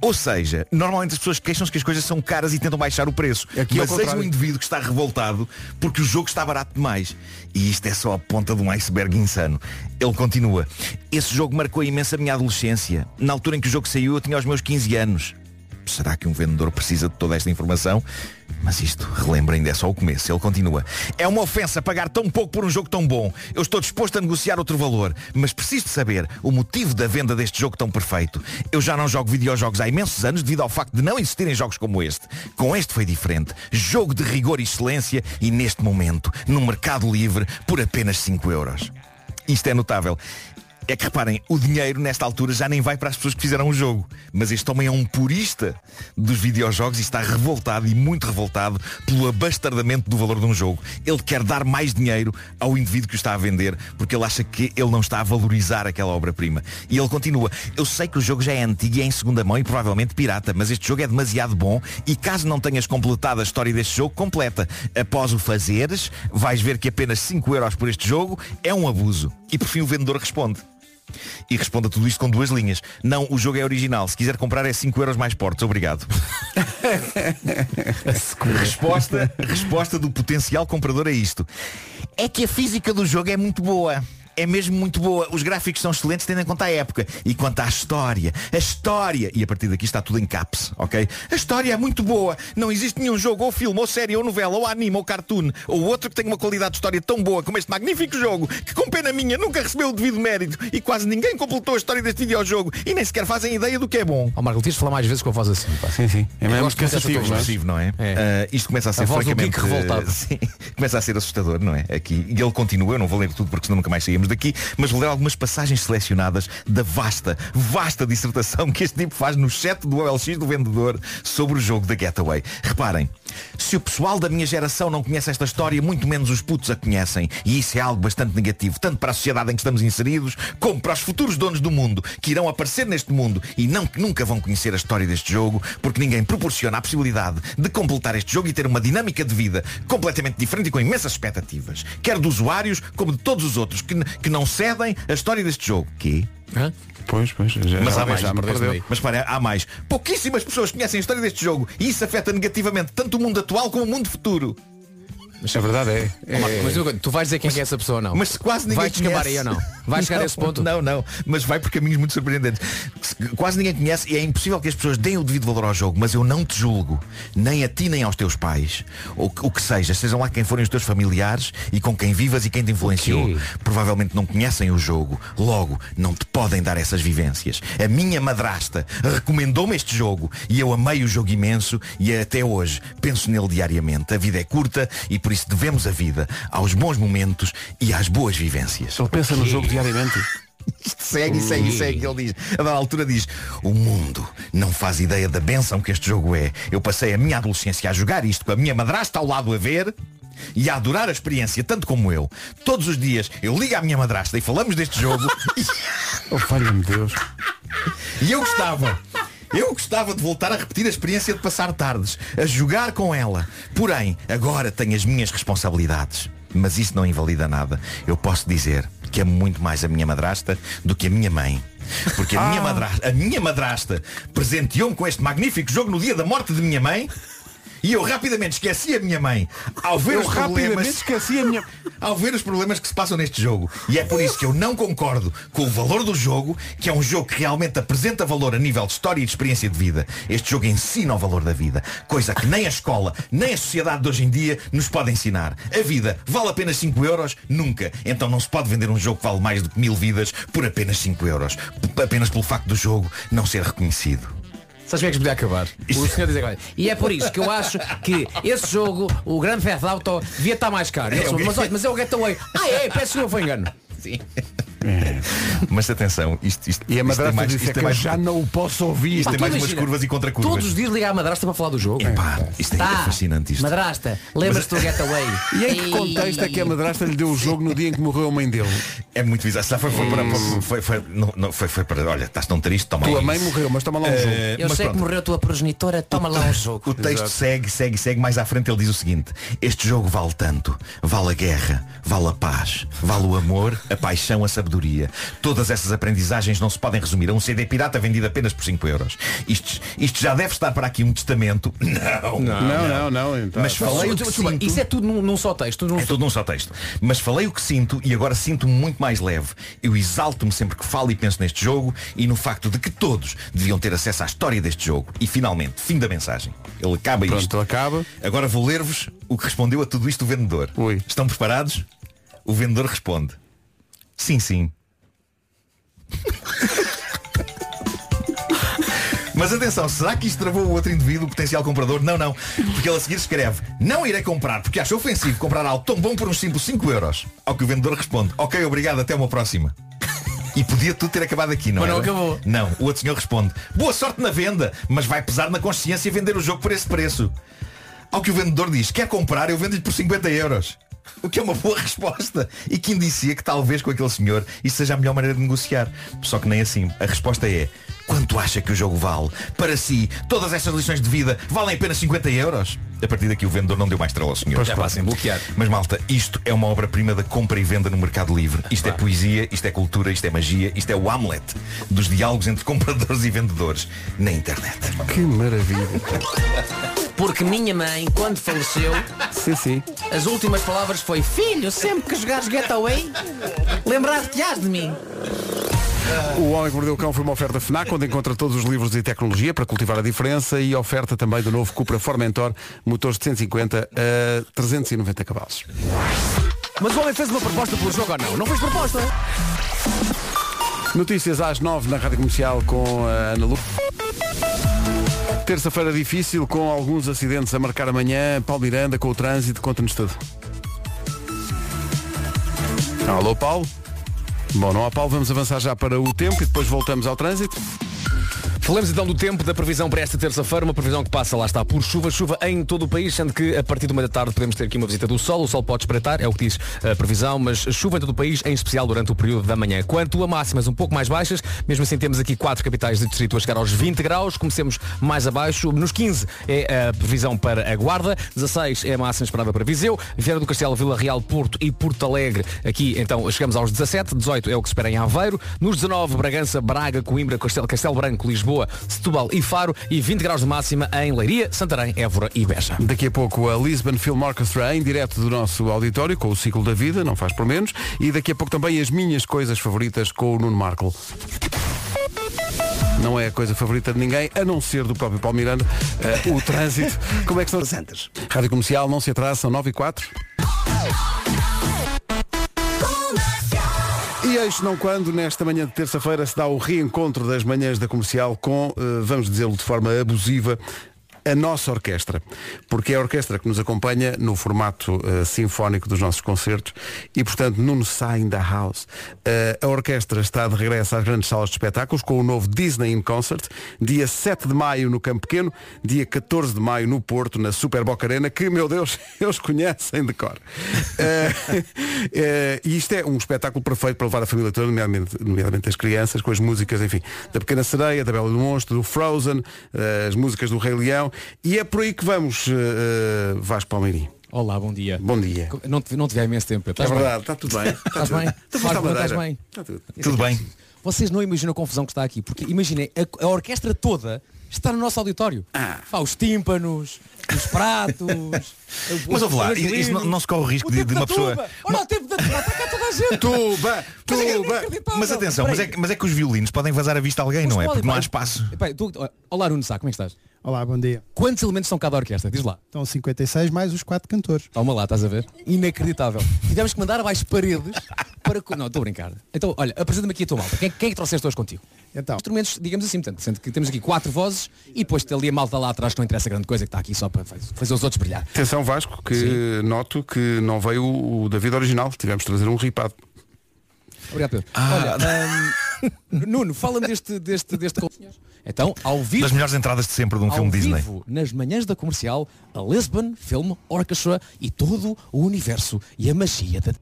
Ou seja, normalmente as pessoas queixam-se que as coisas são caras e tentam baixar o preço. Aqui é Mas contrário. um indivíduo que está revoltado porque o jogo está barato demais. E isto é só a ponta de um iceberg insano. Ele continua. Esse jogo marcou imensa a minha adolescência. Na altura em que o jogo saiu eu tinha os meus 15 anos. Será que um vendedor precisa de toda esta informação? Mas isto, relembra, ainda é só o começo. Ele continua. É uma ofensa pagar tão pouco por um jogo tão bom. Eu estou disposto a negociar outro valor, mas preciso de saber o motivo da venda deste jogo tão perfeito. Eu já não jogo videojogos há imensos anos devido ao facto de não existirem jogos como este. Com este foi diferente. Jogo de rigor e excelência e neste momento, no mercado livre, por apenas 5 euros. Isto é notável. É que reparem, o dinheiro nesta altura já nem vai para as pessoas que fizeram o jogo. Mas este homem é um purista dos videojogos e está revoltado e muito revoltado pelo abastardamento do valor de um jogo. Ele quer dar mais dinheiro ao indivíduo que o está a vender porque ele acha que ele não está a valorizar aquela obra-prima. E ele continua, eu sei que o jogo já é antigo e é em segunda mão e provavelmente pirata, mas este jogo é demasiado bom e caso não tenhas completado a história deste jogo, completa. Após o fazeres, vais ver que apenas 5 euros por este jogo é um abuso. E por fim o vendedor responde. E responde a tudo isto com duas linhas. Não, o jogo é original. Se quiser comprar é 5 euros mais portos. Obrigado. resposta, resposta do potencial comprador a isto. É que a física do jogo é muito boa. É mesmo muito boa. Os gráficos são excelentes tendo em conta a época. E quanto à história, a história, e a partir daqui está tudo em caps, ok? A história é muito boa. Não existe nenhum jogo, ou filme, ou série, ou novela, ou anime, ou cartoon, ou outro que tenha uma qualidade de história tão boa como este magnífico jogo, que com pena minha nunca recebeu o devido mérito e quase ninguém completou a história deste videojogo e nem sequer fazem ideia do que é bom. Ó Marco, tens de falar mais vezes com a voz assim. Pá. Sim, sim. É mesmo cansativo, não é? não é? É. Ah, isto começa a ser A francamente revoltado. Sim, começa a ser assustador, não é? Aqui. E ele continua, eu não vou ler tudo porque senão nunca mais saímos daqui, mas vou ler algumas passagens selecionadas da vasta, vasta dissertação que este tipo faz no chat do OLX do vendedor sobre o jogo da Getaway. Reparem, Se o pessoal da minha geração não conhece esta história, muito menos os putos a conhecem. E isso é algo bastante negativo, tanto para a sociedade em que estamos inseridos, como para os futuros donos do mundo, que irão aparecer neste mundo e não que nunca vão conhecer a história deste jogo, porque ninguém proporciona a possibilidade de completar este jogo e ter uma dinâmica de vida completamente diferente e com imensas expectativas. Quer dos usuários, como de todos os outros, que, que não cedem a história deste jogo. Que? Hã? Pois, pois, já, Mas há mais, já me perdeu. mas para, há mais. Pouquíssimas pessoas conhecem a história deste jogo e isso afeta negativamente tanto o mundo atual como o mundo futuro. Mas a verdade é. Marco, mas tu vais dizer quem é essa pessoa ou não? Mas se quase ninguém Vai descambar conhece. aí ou não? Vai chegar Não, a esse ponto? Não, não. Mas vai por caminhos muito surpreendentes. Se- Quase ninguém conhece e é impossível que as pessoas deem o devido valor ao jogo, mas eu não te julgo. Nem a ti nem aos teus pais. Ou o que seja, sejam lá quem forem os teus familiares e com quem vivas e quem te influenciou. Provavelmente não conhecem o jogo. Logo, não te podem dar essas vivências. A minha madrasta recomendou-me este jogo e eu amei o jogo imenso e até hoje penso nele diariamente. A vida é curta e por isso devemos a vida aos bons momentos e às boas vivências. Ele pensa no jogo diariamente. Isto segue e segue segue. Ele diz, a dada altura diz, o mundo não faz ideia da benção que este jogo é. Eu passei a minha adolescência a jogar isto com a minha madrasta ao lado a ver e a adorar a experiência, tanto como eu. Todos os dias eu ligo à minha madrasta e falamos deste jogo e, Oh, falha-me Deus. e eu gostava. Eu gostava de voltar a repetir a experiência de passar tardes, a jogar com ela. Porém, agora tenho as minhas responsabilidades. Mas isso não invalida nada. Eu posso dizer que amo muito mais a minha madrasta do que a minha mãe. Porque a, minha, madrasta, a minha madrasta presenteou-me com este magnífico jogo no dia da morte de minha mãe e eu rapidamente esqueci a minha mãe ao ver Eu os problemas esqueci a minha. ao ver os problemas que se passam neste jogo. E é por isso que eu não concordo com o valor do jogo, que é um jogo que realmente apresenta valor a nível de história e de experiência de vida. Este jogo ensina o valor da vida, coisa que nem a escola, nem a sociedade de hoje em dia nos pode ensinar. A vida vale apenas 5 euros? Nunca. Então não se pode vender um jogo que vale mais do que mil vidas por apenas 5 euros. P- Apenas pelo facto do jogo não ser reconhecido. Sabes como é que podia acabar? O senhor diz agora. E é por isso que eu acho que esse jogo, o Grande Theft Auto, devia estar mais caro. Eu É, mas olha, mas é o Getaway. Ah é, peço que foi engano. Sim. Mas atenção, isto, isto, E a isto madrasta mais, disse isto é que eu mais, já não o posso ouvir. isto tem mais umas curvas e contra curvas. Todos os dias ligar à madrasta para falar do jogo. Epá, isto é Tá. fascinante isto. Madrasta, lembras-te do Getaway? E em que contexto é que a madrasta lhe deu o jogo no dia em que morreu a mãe dele? É muito bizarro. Já foi, foi, para, foi, foi, não, não, foi, foi para. Olha, estás tão triste, toma Tua mãe morreu, mas toma lá um jogo. Eh, Eu mas sei pronto. que morreu a tua progenitora, toma lá um jogo. O texto segue, segue, segue. Mais à frente ele diz o seguinte. Este jogo vale tanto. Vale a guerra, vale a paz, vale o amor, a paixão, a sabedoria. Todas essas aprendizagens não se podem resumir a um CD pirata vendido apenas por 5 euros. Isto, isto já deve estar para aqui um testamento. Não. Não, não, não. Então, Mas falei o que sinto. Isso é tudo num, num só texto. Num É tudo num só texto. Mas falei o que sinto e agora sinto-me muito mais leve. Eu exalto-me sempre que falo e penso neste jogo e no facto de que todos deviam ter acesso à história deste jogo. E finalmente, fim da mensagem. Ele acaba isto. Pronto, acaba. Agora vou ler-vos o que respondeu a tudo isto o vendedor. Ui. Estão preparados? O vendedor responde. Sim, sim. Mas atenção, será que isto travou o outro indivíduo, o potencial comprador? Não, não. Porque ele a seguir escreve, não irei comprar, porque acho ofensivo comprar algo tão bom por uns simples 5 euros. Ao que o vendedor responde, ok, obrigado, até uma próxima. E podia tudo ter acabado aqui, não Mas não era? acabou. Não, o outro senhor responde, boa sorte na venda, mas vai pesar na consciência vender o jogo por esse preço. Ao que o vendedor diz, quer comprar, eu vendo-lhe por 50 euros. O que é uma boa resposta. E que indicia que talvez com aquele senhor isso seja a melhor maneira de negociar. Só que nem assim. A resposta é, quanto acha que o jogo vale? Para si, todas estas lições de vida valem apenas 50 euros? A partir daqui o vendedor não deu mais trela ao senhor. Já passem bloquear. Mas malta, isto é uma obra-prima da compra e venda no mercado livre. Isto é poesia, isto é cultura, isto é magia, isto é o Hamlet dos diálogos entre compradores e vendedores na internet. Que maravilha. Porque minha mãe, quando faleceu, Sim, sim. as últimas palavras foi Filho, sempre que jogares Getaway, lembrar-te-ás de mim. O Homem que Mordeu o Cão foi uma oferta FNAC, onde encontra todos os livros e tecnologia para cultivar a diferença e oferta também do novo Cupra Formentor, motores de 150 a 390 cavalos. Mas o homem fez uma proposta pelo jogo ou não? Não fez proposta? Notícias às 9 na Rádio Comercial com a Ana Lu. Terça-feira difícil, com alguns acidentes a marcar amanhã. Paulo Miranda com o trânsito, conta-nos tudo. Alô, Paulo? Bom, não há Paulo, vamos avançar já para o tempo e depois voltamos ao trânsito. Falamos então do tempo da previsão para esta terça-feira, uma previsão que passa lá está por chuva, chuva em todo o país, sendo que a partir de uma da tarde podemos ter aqui uma visita do sol, o sol pode espreitar, é o que diz a previsão, mas chuva em todo o país, em especial durante o período da manhã. Quanto a máximas um pouco mais baixas, mesmo assim temos aqui quatro capitais de distrito a chegar aos 20 graus, comecemos mais abaixo, nos 15 é a previsão para a Guarda, 16 é a máxima esperada para Viseu, Vieira do Castelo, Vila Real, Porto e Porto Alegre, aqui então chegamos aos 17, 18 é o que se espera em Aveiro, nos 19 Bragança, Braga, Coimbra, Castelo, Castelo Branco, Lisboa, Setúbal e Faro e 20 graus de máxima em Leiria, Santarém, Évora e Beja. Daqui a pouco a Lisbon Film Orchestra em direto do nosso auditório com o ciclo da vida, não faz por menos, e daqui a pouco também as minhas coisas favoritas com o Nuno Marco. Não é a coisa favorita de ninguém, a não ser do próprio Paulo Miranda, eh, o trânsito. Como é que são as Santas? Rádio Comercial, não se atrasa, são 9 e 4. Eis não quando, nesta manhã de terça-feira, se dá o reencontro das manhãs da comercial com, eh, vamos dizê-lo de forma abusiva, a nossa orquestra, porque é a orquestra que nos acompanha no formato eh, sinfónico dos nossos concertos e, portanto, Nuno sai da house. Eh, a orquestra está de regresso às grandes salas de espetáculos com o novo Disney in Concert, dia 7 de maio no Campo Pequeno, dia 14 de maio no Porto, na Super Boca Arena, que, meu Deus, eles conhecem de cor. Eh, e isto é um espetáculo perfeito para levar a família toda, nomeadamente, nomeadamente as crianças, com as músicas, enfim, da Pequena Sereia, da Bela do Monstro, do Frozen, as músicas do Rei Leão, e é por aí que vamos, eh, Vasco Palmeirim. Olá, bom dia. Bom dia. Não te, não te vi há imenso tempo. É Estás verdade, está tudo bem. Está Estás tudo bem? Está tudo Marco, à estás bem? Está tudo. Tudo bem. Vocês não imaginam a confusão que está aqui, porque imaginem, a, a orquestra toda está no nosso auditório. Ah. Pá, os tímpanos, os pratos. Mas ouve lá, isso não, não se corre o risco de, tempo de da uma pessoa. tuba. Olha o tempo da tuba, está cá toda a gente. Tuba, Mas tuba. Mas atenção, mas é, que- mas é que os violinos podem vazar a vista a alguém, Mas não é? Porque não há espaço. Epá, tu- olá, Nuno Sá, como é que estás? Olá, bom dia. Quantos elementos são cada orquestra? Diz lá. Estão 56 mais os quatro cantores. Toma lá, estás a ver? Inacreditável. Tivemos que mandar abaixo paredes para... Não, estou a brincar. Então, olha, apresenta-me aqui a tua malta. Quem, quem é que trouxeste hoje contigo? Então, Instrumentos, digamos assim, portanto, sendo que temos aqui quatro vozes e depois tem ali a malta lá atrás que não interessa grande coisa, que está aqui só para faz- fazer os outros brilhar. Atenção Vasco, que noto que não veio o David original, tivemos de trazer um ripado. Obrigado, Pedro. Ah. Olha, hum, Nuno, fala-me deste, deste, deste... Então, ao vivo, Das melhores entradas de sempre de um filme Disney. vivo, nas manhãs da comercial, a Lisbon Film Orchestra e todo o universo e a magia da...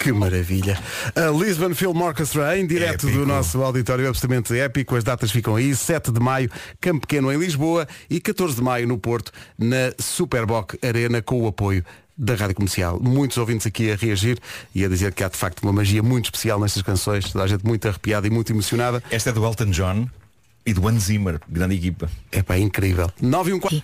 Que maravilha. A Lisbon Film Orchestra em direto Épico. do nosso auditório absolutamente épico. As datas ficam aí. 7 de maio, Campo Pequeno em Lisboa e 14 de maio no Porto, na Superboc Arena, com o apoio da Rádio Comercial. Muitos ouvintes aqui a reagir e a dizer que há de facto uma magia muito especial nestas canções. Toda a gente muito arrepiada e muito emocionada. Esta é do Elton John e do Hans Zimmer, grande equipa. É pá, incrível. 9 e um quarto.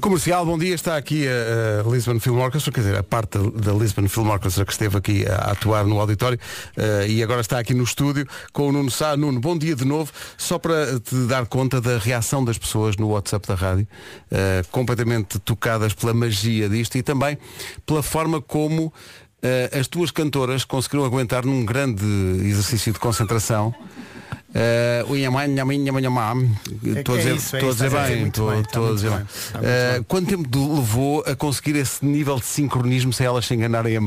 Comercial, bom dia, está aqui a, a Lisbon Film Orchestra, quer dizer, a parte da, Lisbon Film Orchestra que esteve aqui a, a atuar no auditório eh, e agora está aqui no estúdio com o Nuno Sá. Nuno, bom dia de novo, só para te dar conta da reação das pessoas no WhatsApp da rádio, eh, completamente tocadas pela magia disto e também pela forma como eh, as tuas cantoras conseguiram aguentar num grande exercício de concentração. Uh, o Inhamã, Inhamã, Inhamã, Inhamã. Estou a é dizer, isso, é estou a dizer está a fazer bem, muito estou bem, estou a dizer bem, Uh. Quanto tempo levou a conseguir esse nível de sincronismo sem elas se enganarem a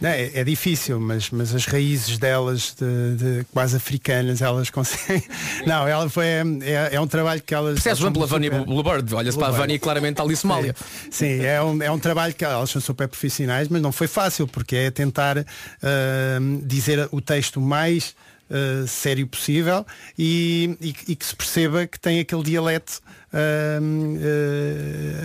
não, é, é difícil, mas, mas as raízes delas, de, de quase africanas, elas conseguem. Não, ela foi. É, é um trabalho que elas. Percebes bem pela Vânia Bluebird? Olha-se para a. Vânia e claramente está ali Somália. Sim, é um, é um trabalho que elas são super profissionais, mas não foi fácil, porque é tentar ah, dizer o texto mais ah, sério possível e, e, e que se perceba que tem aquele dialeto ah,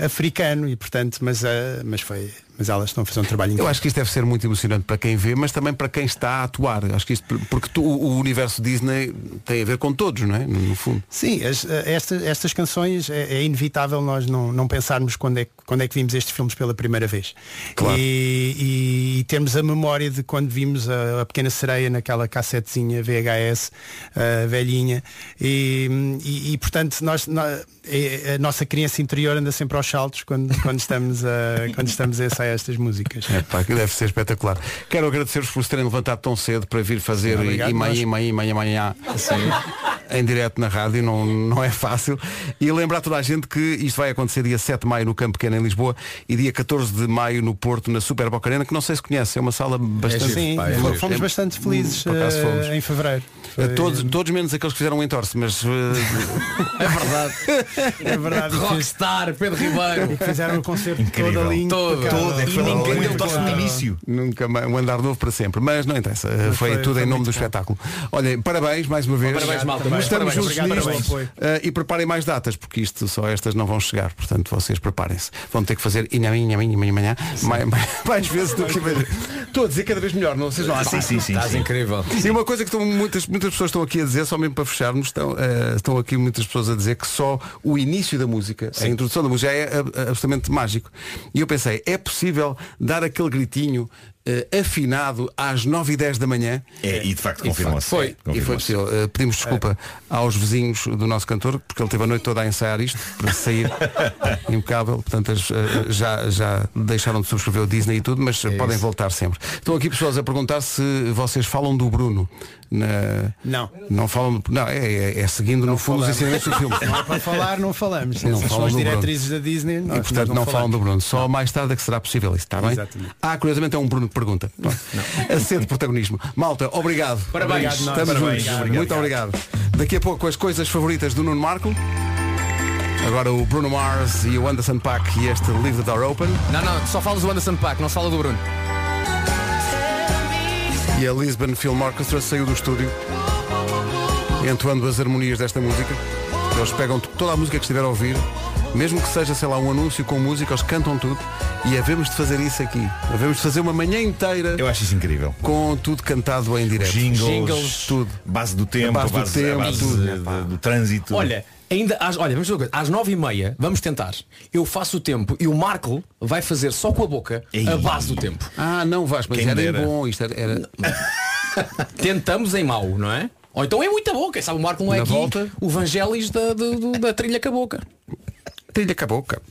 africano e portanto, mas, ah, mas foi. Mas elas estão a fazer um trabalho Eu incrível. acho que isto deve ser muito emocionante para quem vê, mas também para quem está a atuar. Acho que isto, porque tu- o universo Disney tem a ver com todos, não é? No, no fundo. Sim, as- eh, esta- estas canções é, é inevitável nós não, não pensarmos quando é, que- quando é que vimos estes filmes pela primeira vez. Claro. E, e- e termos a memória de quando vimos a, a Pequena Sereia naquela cassetezinha VHS eh, velhinha. E, e- e, portanto nós, nó- é- a nossa criança interior anda sempre aos saltos quando, quando estamos a, quando estamos a estas músicas. É pá, que deve ser espetacular. Quero agradecer-vos por se terem levantado tão cedo para vir fazer Obrigado, Imanhã, nós. Imanhã, Imanhã, Imanhã. em direto na rádio, não, não é fácil. E lembrar toda a gente que isto vai acontecer dia 7 de maio no Campo Pequeno em Lisboa e dia 14 de maio no Porto, na Super Boca Arena, que não sei se conhece, é uma sala bastante. Sim, Pá, é fomos É- bastante felizes eh, fomos. em fevereiro. Eh, Todos, todos menos aqueles que fizeram um entorce, mas eh, É verdade. É verdade. Rockstar, Pedro Ribeiro. E que fizeram o concerto Incrível. Todo. impecável. É que foi E ninguém deu no início. nunca mais, um andar novo para sempre. Mas não interessa, eh, foi, foi- tudo foi em nome do bom. espetáculo. Olhem, parabéns mais uma vez. Parabéns, malta. Estamos juntos Obrigado nisto. Eh, e preparem mais datas, porque isto só estas não vão chegar. Portanto, vocês preparem-se. Vão ter que fazer inha, inha, inha, inha, inha, mais, mais, mais vezes do que Estou a dizer cada vez melhor, não vocês não acham? Sim, sim, sim. Estás sim. incrível. E uma coisa que estão, muitas, muitas pessoas estão aqui a dizer, só mesmo para fecharmos, estão, eh, estão aqui muitas pessoas a dizer que só o início da música, a introdução da música é ab- absolutamente mágico. E eu pensei, é possível dar aquele gritinho eh, afinado às 9 e 10 da manhã? É, e de facto confirmou-se. foi. E foi possível. Eh, pedimos desculpa aos vizinhos do nosso cantor, porque ele teve a noite toda a ensaiar isto, para sair impecável. Portanto, as, eh, já, já deixaram de subscrever o Disney e tudo, mas eh, podem voltar sempre. Estão aqui pessoas a perguntar se vocês falam do Bruno. Na... Não. Não falam. Não, é, é- é seguindo no fundo os falamos. ensinamentos do filme. Não é para falar, não falamos. Não São falam Bruno. diretrizes da Disney. E nós- portanto nós não, falam do. Bruno. Só mais tarde é que será possível isso, está bem? Exatamente. Ah, curiosamente é um Bruno que pergunta. Acende protagonismo. Malta, obrigado. Parabéns. Obrigado, nós. Estamos Parabéns. juntos. Obrigado. Muito obrigado. Daqui a pouco as coisas favoritas do Nuno Marco. Agora o Bruno Mars e o Anderson Paak e este Leave the Door Open. Não, não, só falas do Anderson Paak, não se fala do Bruno. E a Lisbon Film Orchestra saiu do estúdio entoando as harmonias desta música. Eles pegam toda a música que estiver a ouvir, mesmo que seja, sei lá, um anúncio com música, eles cantam tudo e havemos de fazer isso aqui. Havemos de fazer uma manhã inteira Eu acho isso incrível. com tudo cantado em direto. Jingles, Jingles, tudo. Base do tempo, base base, do tempo, a base tudo. de- de- do trânsito. Olha, ainda às, olha, vamos ver uma coisa, às nove e meia, vamos tentar. Eu faço o tempo e o Marco vai fazer só com a boca Ei. a base do tempo. Ah, não vais, mas Quem era dera. bom. Isto era, era- Tentamos em mau, não é? Ou então é muita boca, sabe? O Marco não é Na aqui volta. o Vangelis da, do- do- da trilha com a boca. trilha com a boca.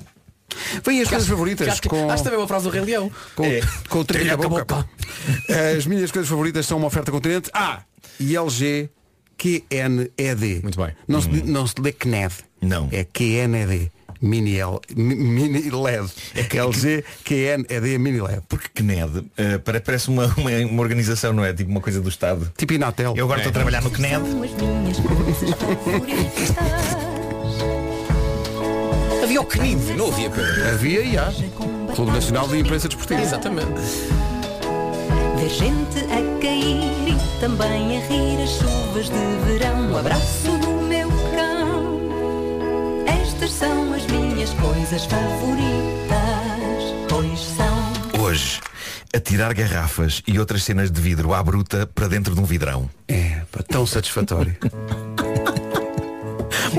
Vem as coisas favoritas Acho, que- com, acho também uma frase do Rei Leão. com, É. com o trilha Trilha com a com a boca. boca. As minhas coisas favoritas são uma oferta continente A e LG QNED. Muito bem. Não, se, não se lê CNED. Não. É QNED. Mini, L, mi- mini LED. É LG QNED Mini LED. Porque CNED eh, pare- parece uma, uma, uma organização, não é? Tipo uma coisa do Estado. Tipo Inatel. Eu agora estou a trabalhar no CNED. Favoritas. Havia o CNID, não havia Pedro? Havia e há. Clube Nacional de Imprensa Desportiva. Exatamente. Ver gente a cair e também a rir as chuvas de verão. O abraço do meu cão. Estas são as minhas coisas favoritas. Pois são. Hoje, atirar garrafas e outras cenas de vidro à bruta para dentro de um vidrão. É, tão satisfatório.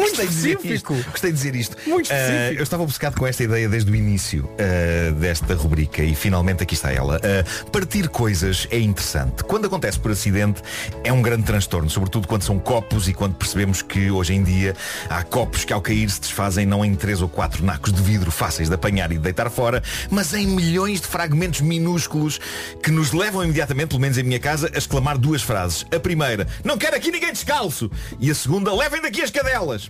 Gostei de dizer isto. Gostei de dizer isto. Ah, eu estava obcecado com esta ideia desde o início ah, desta rubrica e finalmente aqui está ela. Ah, partir coisas é interessante. Quando acontece por acidente é um grande transtorno, sobretudo quando são copos e quando percebemos que hoje em dia há copos que ao cair se desfazem não em três ou quatro nacos de vidro fáceis de apanhar e de deitar fora, mas em milhões de fragmentos minúsculos que nos levam imediatamente, pelo menos em minha casa, a exclamar duas frases. A primeira, não quero aqui ninguém descalço. E a segunda, levem daqui as cadelas.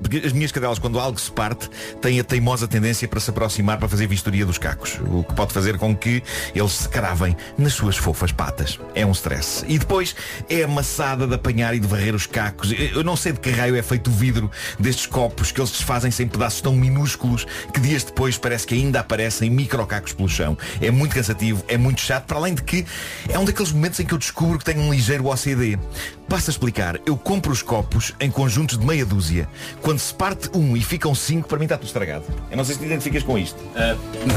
Porque as minhas cadelas, quando algo se parte, têm a teimosa tendência para se aproximar para fazer vistoria dos cacos. O que pode fazer com que eles se cravem nas suas fofas patas. É um stress. E depois é a maçada de apanhar e de varrer os cacos. Eu não sei de que raio é feito o vidro destes copos que eles desfazem-se em pedaços tão minúsculos que dias depois parece que ainda aparecem microcacos pelo chão. É muito cansativo, é muito chato, para além de que é um daqueles momentos em que eu descubro que tenho um ligeiro OCD. Basta explicar, eu compro os copos em conjuntos de meia dúzia. Quando se parte um e ficam cinco, para mim está tudo estragado. Eu não sei se te identificas com isto.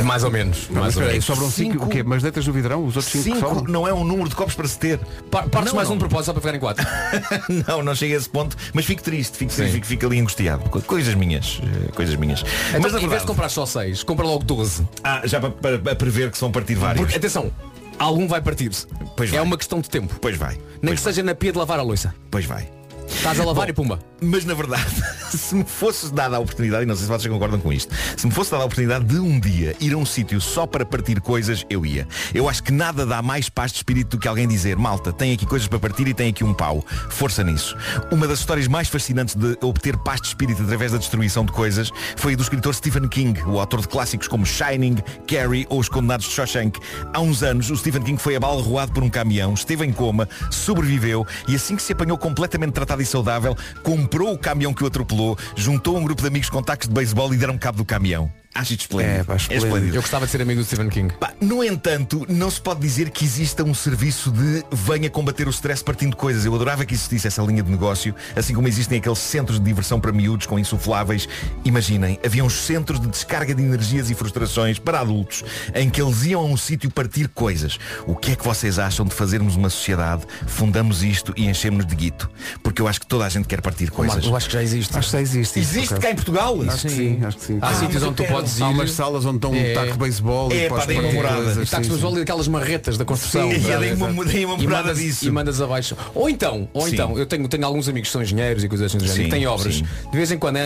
Mais ou menos. Mas Mais ou menos. sobram cinco, Cinco- o quê? Mas deitas no vidrão? Os outros cinco, que Cinco sobram? não é um número de copos para se ter. Pa- Partes Não, mais não. um propósito só para ficar em quatro. não, não chega a esse ponto, mas fico triste, fico, Sim. fico, fico ali angustiado. Co- Coisas minhas, eh, coisas minhas. Então, mas em vez de comprar só seis, compra logo 12. ah, já para, para- para prever que são partir vários. Porque, atenção, algum vai partir-se. Pois é vai. uma questão de tempo. Pois vai. Nem pois que seja na pia de lavar a louça. Pois vai. Estás a lavar Bom, e pumba. Mas na verdade, se me fosse dada a oportunidade, e não sei se vocês concordam com isto, se me fosse dada a oportunidade de um dia ir a um sítio só para partir coisas, eu ia. Eu acho que nada dá mais paz de espírito do que alguém dizer, malta, tem aqui coisas para partir e tem aqui um pau. Força nisso. Uma das histórias mais fascinantes de obter paz de espírito através da destruição de coisas foi a do escritor Stephen King, o autor de clássicos como Shining, Carrie ou Os Condenados de Shawshank. Há uns anos, o Stephen King foi abalroado por um caminhão, esteve em coma, sobreviveu e assim que se apanhou completamente tratado e saudável, comprou o caminhão que o atropelou, juntou um grupo de amigos com tacos de beisebol e deram cabo do caminhão. Acho isto esplêndido. É, pá, esplêndido. esplêndido. Eu gostava de ser amigo do Stephen King. Pá, no entanto, não se pode dizer que exista um serviço de venha combater o stress partindo coisas. Eu adorava que existisse essa linha de negócio, assim como existem aqueles centros de diversão para miúdos com insufláveis. Imaginem, havia uns centros de descarga de energias e frustrações para adultos, em que eles iam a um sítio partir coisas. O que é que vocês acham de fazermos uma sociedade, fundamos isto e enchemos-nos de guito? Porque eu acho que toda a gente quer partir coisas. Eu acho que já existe. Acho que já existe. Existe cá em Portugal? Acho que sim, acho que sim. Há Ah, sítios onde tu quero. Podes ir. Há umas salas onde estão um É. taco de beisebol É, e pá, podes deem uma morada. E tacos beisebol e aquelas marretas da construção. Sim, Tá, e deem uma- deem uma E morada mandas- disso. E mandas abaixo. Ou então, ou Sim. então, eu tenho, tenho alguns amigos que são engenheiros e coisas assim do género, Sim, que têm obras. sim. De vez em quando, em,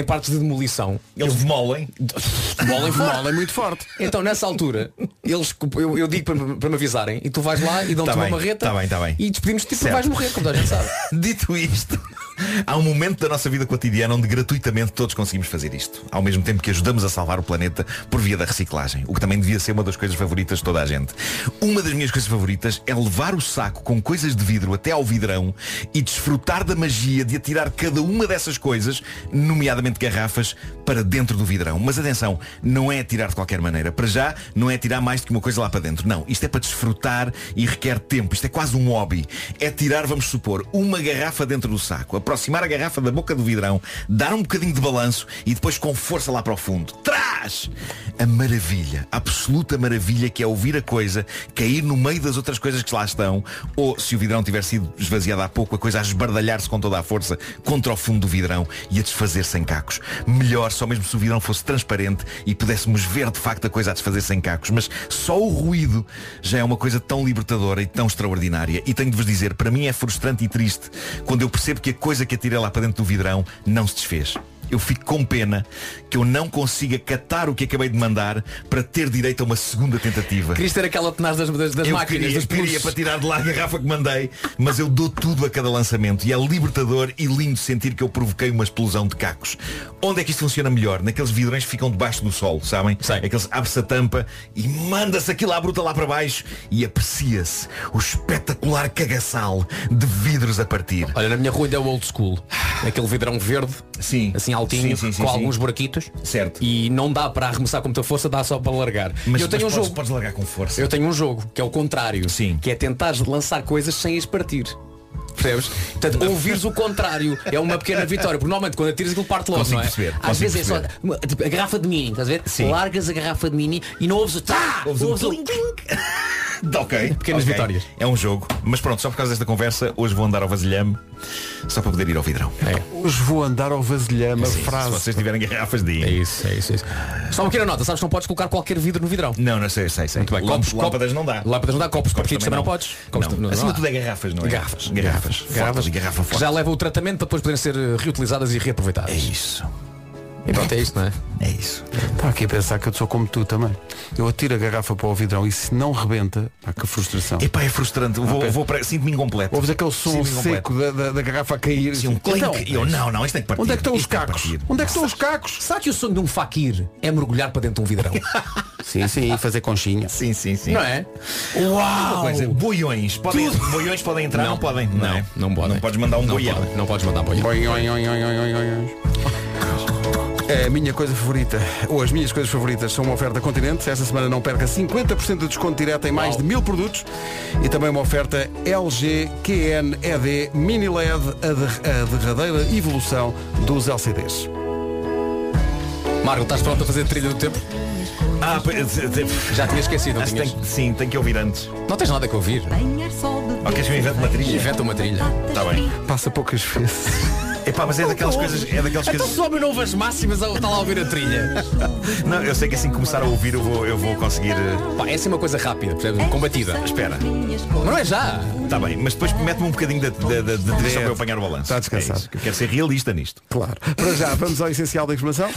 em partes de demolição, Eles demolem. Futebol é muito forte. Então nessa altura, eles, eu, eu digo para, para me avisarem e tu vais lá e dão-te Tá uma bem, marreta tá bem, tá bem. e despedimos tipo Certo. vais morrer, como toda a gente sabe. Dito isto, há um momento da nossa vida cotidiana onde gratuitamente todos conseguimos fazer isto. Ao mesmo tempo que ajudamos a salvar o planeta por via da reciclagem. O que também devia ser uma das coisas favoritas de toda a gente. Uma das minhas coisas favoritas é levar o saco com coisas de vidro até ao vidrão e desfrutar da magia de atirar cada uma dessas coisas, nomeadamente garrafas, para dentro do vidrão. Mas atenção, não é atirar de qualquer maneira. Para já, não é tirar mais do que uma coisa lá para dentro. Não, isto é para desfrutar e requer tempo. Isto é quase um hobby. É tirar, vamos supor, uma garrafa dentro do saco, aproximar a garrafa da boca do vidrão, dar um bocadinho de balanço e depois com força lá para o fundo. Trás! A maravilha, a absoluta maravilha que é ouvir a coisa cair no meio das outras coisas que lá estão, ou se o vidrão tiver sido esvaziado há pouco, a coisa a esbardalhar-se com toda a força contra o fundo do vidrão e a desfazer-se em cacos. Melhor só mesmo se o vidrão fosse transparente e pudéssemos ver de facto a coisa a desfazer-se em cacos. Mas só o ruído já é uma coisa tão libertadora e tão extraordinária. E tenho de vos dizer, para mim é frustrante e triste quando eu percebo que a coisa que atirei lá para dentro do vidrão não se desfez. Eu fico com pena que eu não consiga catar o que acabei de mandar para ter direito a uma segunda tentativa. Querias ter aquela tenaz das, das, das Eu máquinas, queria, dos queria para tirar de lá a garrafa que mandei, mas eu dou tudo a cada lançamento e é libertador e lindo sentir que eu provoquei uma explosão de cacos. Onde é que isto funciona melhor? Naqueles vidrões que ficam debaixo do sol, sabem? Sei. Aqueles abre-se a tampa e manda-se aquilo à bruta lá para baixo e aprecia-se o espetacular cagaçal de vidros a partir. Olha, na minha rua ainda é o old school. Aquele vidrão verde, Sim. assim altinho, Sim, sim, com sim. alguns buraquitos. Certo. E não dá para arremessar com muita força, dá só para largar. Mas, eu tenho mas um podes, jogo. podes largar com força. Eu tenho um jogo, que é o contrário. Sim. Que é tentar lançar coisas sem as partir. Percebes? Portanto, ouvires o contrário é uma pequena vitória. Porque normalmente quando atiras aquilo parte logo, Consigo não é? perceber, Às vezes é só tipo, a garrafa de mini, estás a ver? Sim. Largas a garrafa de mini e não ouves o tá! Ouves um ouves o- clink, Ok. Pequenas ok. vitórias. É um jogo. Mas pronto, só por causa desta conversa, hoje vou andar ao vasilhame só para poder ir ao vidrão. Hoje vou andar ao vasilhame, a Sim, frase. Se vocês tiverem garrafas de É isso, é isso, é isso. Só uma pequena nota, sabes que não podes colocar qualquer vidro no vidrão. Não, não sei, sei, sei. Muito bem. Copos- lâmpadas não dá. Lâmpadas não dá, copos partidos também não podes. Copos Não. não- não Acima de tudo é garrafas, não é? Garrafas. Garrafas. Garrafas. ali, garrafa forte. já leva o tratamento para depois poderem ser eh, reutilizadas e reaproveitadas. É isso. E pronto, é isto, não é? É isso. Estava aqui a pensar que eu sou como tu também. Eu atiro a garrafa para o vidrão e se não rebenta, pá, que frustração. Epá, é frustrante. Vou, Ok. vou para... Sinto-me incompleto. Ouves aquele som Sinto-me seco da, da- da garrafa a cair. Sim, um clink. Então, E eu, não, não, isto tem que partir. onde é que estão os cacos? Onde é que estão os cacos? Será que o sonho de um faquir é mergulhar para dentro de um vidrão? Sim, sim, e fazer conchinha. Sim, sim, sim. não é? Coisa, boiões. Podem, boiões podem entrar? Não, Não. podem. Não, é? não podem. Não podes mandar um Não, boião. não podes mandar boião. Oi, a minha coisa favorita, ou as minhas coisas favoritas são uma oferta Continente. Esta semana não perca 50% de desconto direto em mais de mil produtos e também uma oferta LG QN-ED Mini LED, a derradeira evolução dos LCDs. Marco, estás pronto a fazer trilha do tempo? Ah, p- t- t- Já tinha esquecido, não tinhas? tem, sim, tem que ouvir antes. Não tens nada que ouvir. Ok, queres que eu invente uma trilha? Inventa uma trilha. Tá bem. Passa poucas vezes. Epá, mas é daquelas coisas. É daquelas Então coisas. sobe novo as máximas, está lá a ouvir a trilha. Não, eu sei que assim que começar a ouvir eu vou, eu vou conseguir. eh, Pá, essa é uma coisa rápida, percebes? Combatida. Espera. Mas não é já. Está bem, mas depois mete-me um bocadinho de, de, de, de direção para eu apanhar o balanço. Está descansado. É isso. Eu quero ser realista nisto. Claro. Para já, vamos ao essencial da informação.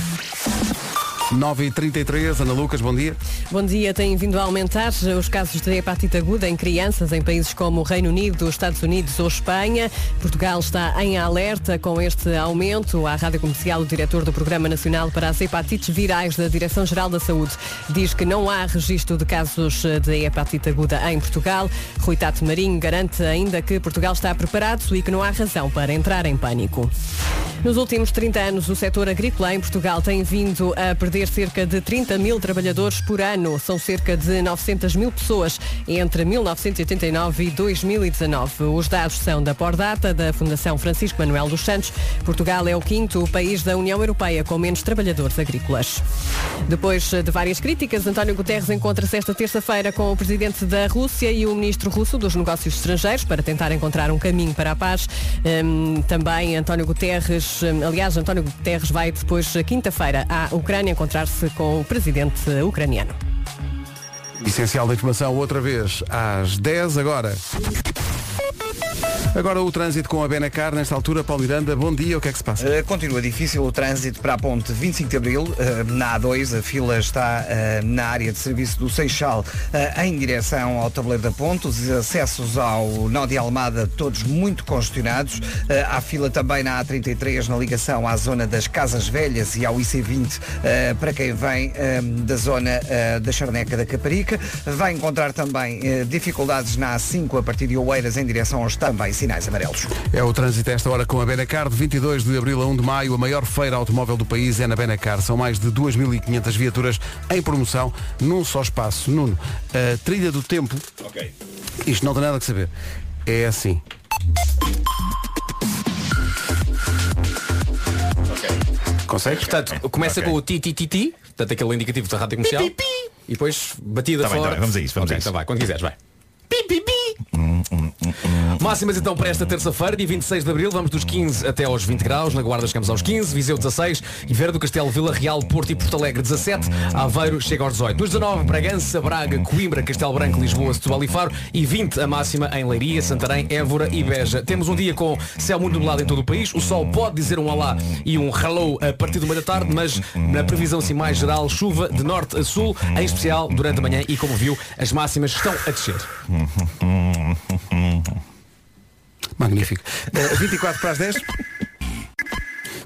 9h33, Ana Lucas, bom dia. Bom dia. Têm vindo a aumentar os casos de hepatite aguda em crianças em países como o Reino Unido, os Estados Unidos ou Espanha. Portugal está em alerta com este aumento. À Rádio Comercial, o diretor do Programa Nacional para as Hepatites Virais da Direção-Geral da Saúde diz que não há registro de casos de hepatite aguda em Portugal. Rui Tato Marinho garante ainda que Portugal está preparado e que não há razão para entrar em pânico. Nos últimos 30 anos, o setor agrícola em Portugal tem vindo a perder cerca de 30 mil trabalhadores por ano. São cerca de 900 mil pessoas entre 1989 e 2019. Os dados são da Pordata, da Fundação Francisco Manuel dos Santos. Portugal é o quinto país da União Europeia com menos trabalhadores agrícolas. Depois de várias críticas, António Guterres encontra-se esta terça-feira com o presidente da Rússia e o ministro russo dos negócios estrangeiros para tentar encontrar um caminho para a paz. Hum, também António Guterres, aliás, António Guterres vai depois, quinta-feira, à Ucrânia encontrar-se com o presidente ucraniano. Essencial da informação outra vez às 10 agora. Agora o trânsito com a Benacar, nesta altura, Paulo Miranda, bom dia, o que é que se passa? Uh, continua difícil o trânsito para a ponte 25 de Abril, uh, na A2, a fila está uh, na área de serviço do Seixal em direção ao tabuleiro da ponte, os acessos ao nó de Almada todos muito congestionados, há fila também na A33 na ligação à zona das Casas Velhas e ao IC20 para quem vem da zona da Charneca da Caparica, vai encontrar também dificuldades na A5 a partir de Oeiras em direção aos também sinais amarelos. É o trânsito a esta hora com a Benacar, de 22 de abril a 1 de maio, a maior feira automóvel do país é na Benacar. São mais de 2.500 viaturas em promoção num só espaço. Nuno, a trilha do tempo, Ok. isto não tem nada que saber, é assim. Consegues? Portanto, começa Ok. com o ti ti ti ti, portanto aquele indicativo da rádio comercial. E depois batida Tá bem, fora. tá bem, vamos a isso, vamos Ok, a isso. então vai, quando quiseres, vai. Pi, pi, pi. Máximas então para esta terça-feira, dia 26 de Abril, vamos dos 15 até aos 20 graus, na Guarda chegamos aos 15, Viseu 16, e Vera do Castelo, Vila Real, Porto e Porto Alegre 17, Aveiro chega aos 18. Nos 19, Bragança, Braga, Coimbra, Castelo Branco, Lisboa, Setúbal e Faro e 20 a máxima em Leiria, Santarém, Évora e Beja. Temos um dia com céu muito nublado em todo o país, o sol pode dizer um olá e um hello a partir do meio da tarde, mas na previsão assim mais geral, chuva de norte a sul, em especial durante a manhã e como viu, as máximas estão a descer. Magnífico. Eh, 24 para as 10.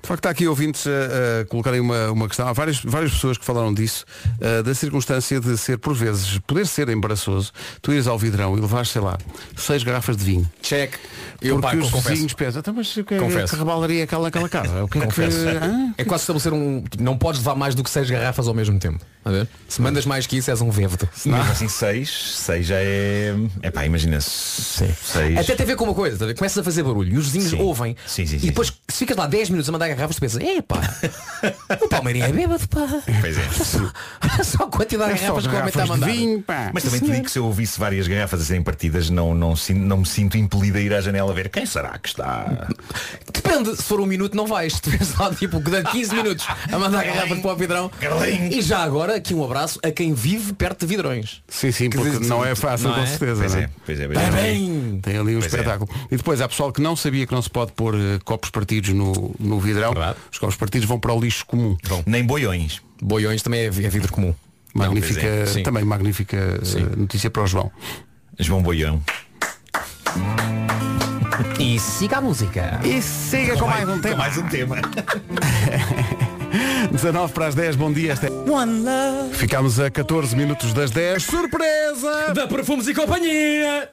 De facto, está aqui ouvintes a, a colocarem uma, uma questão. Há várias, várias pessoas que falaram disso, da circunstância de ser, por vezes, poder ser embaraçoso, tu ires ao vidrão e levares, sei lá, seis garrafas de vinho. Check. Eu porque pá, os confesso. vizinhos pensam, "Então, mas o que, é- Confesso. que rebalaria aquela naquela casa? O que é que. hã?" É quase estabelecer um. Não podes levar mais do que seis garrafas ao mesmo tempo. A ver? Se mandas mais que isso, és um vévedo. E mesmo assim, seis, seis já é. É pá, imagina seis. Até tem a ver com uma coisa, tá começas a fazer barulho e os vizinhos Sim. ouvem. Sim, sim, e depois se ficas lá 10 minutos a mandar garrafas, tu pensas, epá, o Palmeirinho é bêbado, pá. Pois é. Olha só a quantidade de É só garrafas que o homem está a de mandar. vinho, pá. Mas também te digo que se eu ouvisse várias garrafas a serem partidas, não, não, sin- não me sinto impelido a ir à janela ver quem será que está. Depende, se for um minuto não vais. Tu vês lá tipo durante 15 minutos a mandar garrafas para o vidrão. E já agora aqui um abraço a quem vive perto de vidrões. Sim, sim, porque dizer, não é fácil, não com é? certeza. Pois não é, pois é, pois é. Parabéns! Tem ali um Pois é. espetáculo. E depois há pessoal que não sabia que não se pode pôr eh, copos partidos no, no vidrão. Verdade. Os copos partidos vão para o lixo comum. Nem boiões. Boiões também é é vidro comum. Magnífica, pois é, sim. também magnífica eh, notícia para o João. João Boião. E siga a música. E siga com mais um Com tema. mais um tema. 19 para as 10, bom dia. Esta é... Ficámos a 14 minutos das 10. Surpresa! Da Perfumes e Companhia!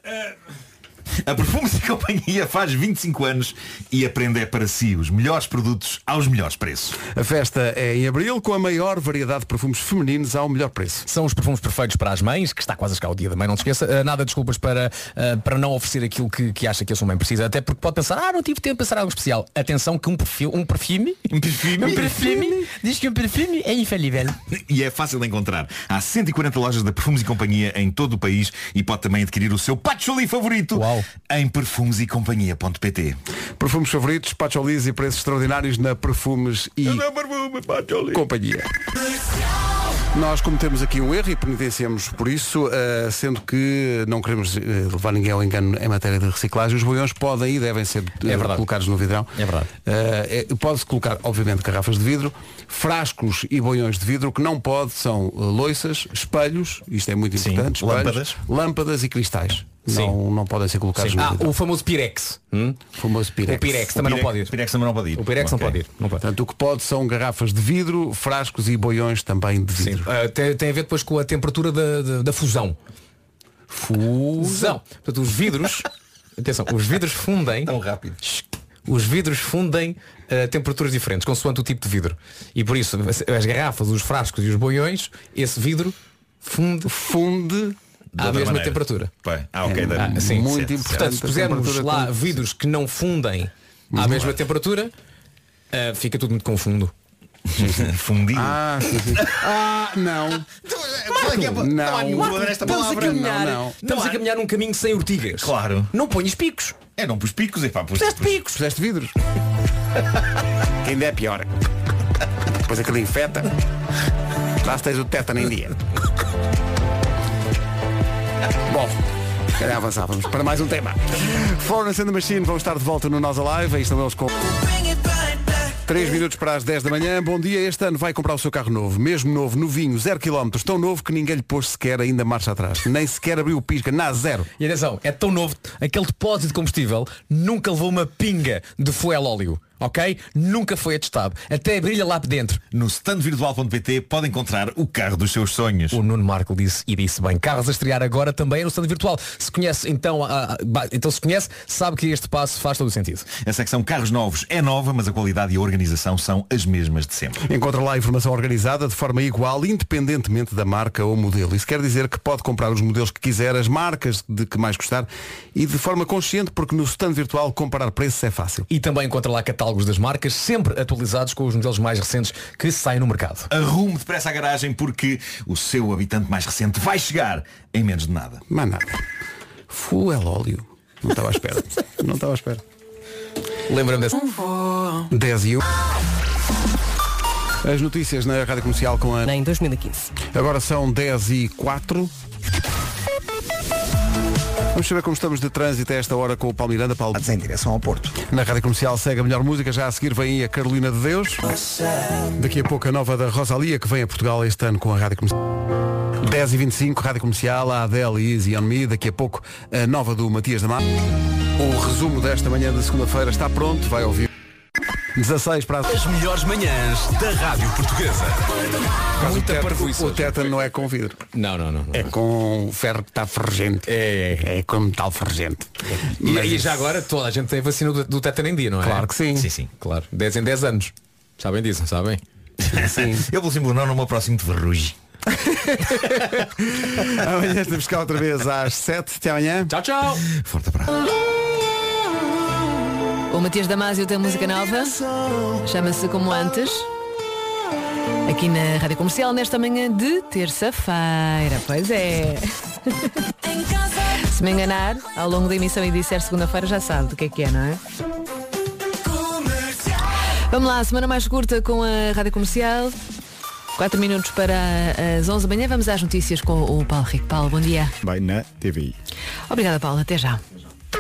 A Perfumes e Companhia faz 25 anos e aprende é para si os melhores produtos aos melhores preços. A festa é em abril com a maior variedade de perfumes femininos ao melhor preço. São os perfumes perfeitos para as mães, que está quase a chegar o dia da mãe, não se esqueça. Ah, nada de desculpas para, ah, para não oferecer aquilo que, que acha que a sua mãe precisa. Até porque pode pensar, ah, não tive tempo de pensar algo especial. Atenção que um perfume, um perfume, Um perfume? um perfume, diz que um perfume é infalível. E é fácil de encontrar. Há 140 lojas da Perfumes e Companhia em todo o país e pode também adquirir o seu patchouli favorito Uau. Em perfumesecompanhia.pt. Perfumes favoritos, Pacholis e preços extraordinários na Perfumes e Companhia. Nós cometemos aqui um erro e penitenciamos por isso, eh, sendo que não queremos eh, levar ninguém ao engano em matéria de reciclagem. Os boiões podem e devem ser eh, É verdade. colocados no vidrão. É verdade. É- Pode-se colocar, obviamente, garrafas de vidro, frascos e boiões de vidro. O que não pode são loiças, espelhos, isto é muito Sim, importante, espelhos, lâmpadas. lâmpadas e cristais. Sim. Não, não podem ser colocados no Ah, o famoso Pirex. Hum? famoso Pirex. O Pirex O também não pode ir. Pirex também não pode ir. O Pirex não pode ir. Não pode. Portanto, o que pode são garrafas de vidro, frascos e boiões também de Sim. vidro. Ah, tem, tem a ver depois com a temperatura da, da, da fusão. Fusão. Portanto, os vidros. atenção, os vidros fundem. Tão rápido. Os vidros fundem a temperaturas diferentes, consoante o tipo de vidro. E por isso, as, as garrafas, os frascos e os boiões, esse vidro funde, Funde à mesma maneira. temperatura. Bem, ah, ok. É, Ah, sim. muito certo, importante. Portanto, se pusermos lá com- vidros que não fundem à mesma temperatura, ah, fica tudo muito confundo. certo. Fundido. Ah, sim, sim. Ah, não. Não há nenhum valor nesta Estamos a palavra. caminhar, Não, não. estamos a caminhar num caminho sem ortigas. Claro. Não ponhas picos. É, não pus picos, é pá, pus, Puseste pus- picos. Puseste vidros. que ainda é pior. Depois aquilo infeta. Lá se tens o tétano em dia. Calhar avançávamos para mais um tema. Florence and the Machine vão estar de volta no Nós Alive. Aí estão eles com... 3 minutos para as 10 da manhã. Bom dia. Este ano vai comprar o seu carro novo. Mesmo novo, novinho, 0 km. Tão novo que ninguém lhe pôs sequer ainda marcha atrás. Nem sequer abriu o pisca. Na zero. E atenção, é tão novo, aquele depósito de combustível nunca levou uma pinga de fuel óleo. Ok? Nunca foi atestado. Até brilha lá dentro. No standvirtual.pt pode encontrar o carro dos seus sonhos. O Nuno Marco disse e disse bem, carros a estrear agora também é no stand virtual. Se conhece, então, ah, ah, ba- então se conhece, sabe que este passo faz todo o sentido. A secção Carros Novos é nova, mas a qualidade e a organização são as mesmas de sempre. Encontra lá a informação organizada de forma igual, independentemente da marca ou modelo. Isso quer dizer que pode comprar os modelos que quiser, as marcas de que mais gostar e de forma consciente, porque no stand virtual comparar preços é fácil. E também encontra lá catálogos das marcas, sempre atualizados com os modelos mais recentes que saem no mercado. Arrume depressa a garagem porque o seu habitante mais recente vai chegar em menos de nada. Mas nada. Fuel óleo. Não estava à espera. Não estava à espera. Lembra-me desse. 10 e 1. As notícias na Rádio Comercial com a... Em 2015. Agora são 10 e 4. Vamos saber como estamos de trânsito a esta hora com o Paulo Miranda. Paulo. Em direção ao Porto. Na Rádio Comercial segue a melhor música. Já a seguir vem a Carolina de Deus. Daqui a pouco a nova da Rosalia, que vem a Portugal este ano com a Rádio Comercial. 10 e 25 Rádio Comercial, a Adele e Easy on Me. Daqui a pouco a nova do Matias da Mar. O resumo desta manhã de segunda-feira está pronto. Vai ouvir. 16 para as... As melhores manhãs da Rádio Portuguesa. Muita parvoíce O tétano não é com vidro. Não, não, não. não. É com ferro que está ferrugente. É, é, É com metal ferrugente. E, Mas e já agora toda a gente tem vacina do, do tétano em dia, não é? Claro que sim. Sim, sim. Claro. 10 em 10 anos. Sabem disso, sabem? Sim. Eu pelo simples não, no meu próximo de verruge. Amanhã estamos cá outra vez às 7. Até amanhã. Tchau, tchau. Forte abraço. O Matias Damasio tem música nova. Chama-se Como Antes. Aqui na Rádio Comercial, nesta manhã de terça-feira. Pois é. Se me enganar, ao longo da emissão e disser segunda-feira, já sabe do que é que é, não é? Vamos lá, semana mais curta com a Rádio Comercial. 4 minutos para as 11 da manhã. Vamos às notícias com o Paulo Rico. Paulo, bom dia. Vai na TVI. Obrigada, Paulo. Até já.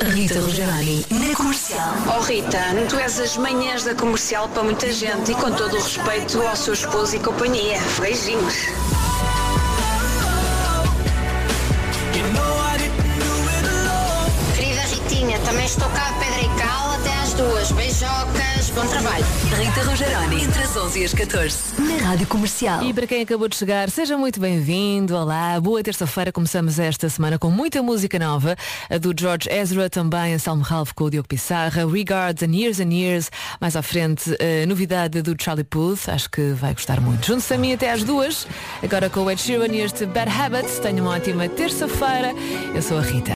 Rita Rogeroni, na comercial. Oh Rita, tu és as manhãs da comercial para muita gente e com todo o respeito ao seu esposo e companhia. Beijinhos. Querida Ritinha, também estou cá de Pedra e Cal até às duas. Bom trabalho. Rita Rogeroni, entre as 11 e as 14, na Rádio Comercial. E para quem acabou de chegar, seja muito bem-vindo. Olá, boa terça-feira. Começamos esta semana com muita música nova. A do George Ezra, também Salmo Ralph com o Diogo Pissarra, Regards and Years and Years. Mais à frente, a novidade do Charlie Puth. Acho que vai gostar muito. Junte-se a mim até às duas. Agora com o Ed Sheeran e este Bad Habits. Tenha uma ótima terça-feira. Eu sou a Rita.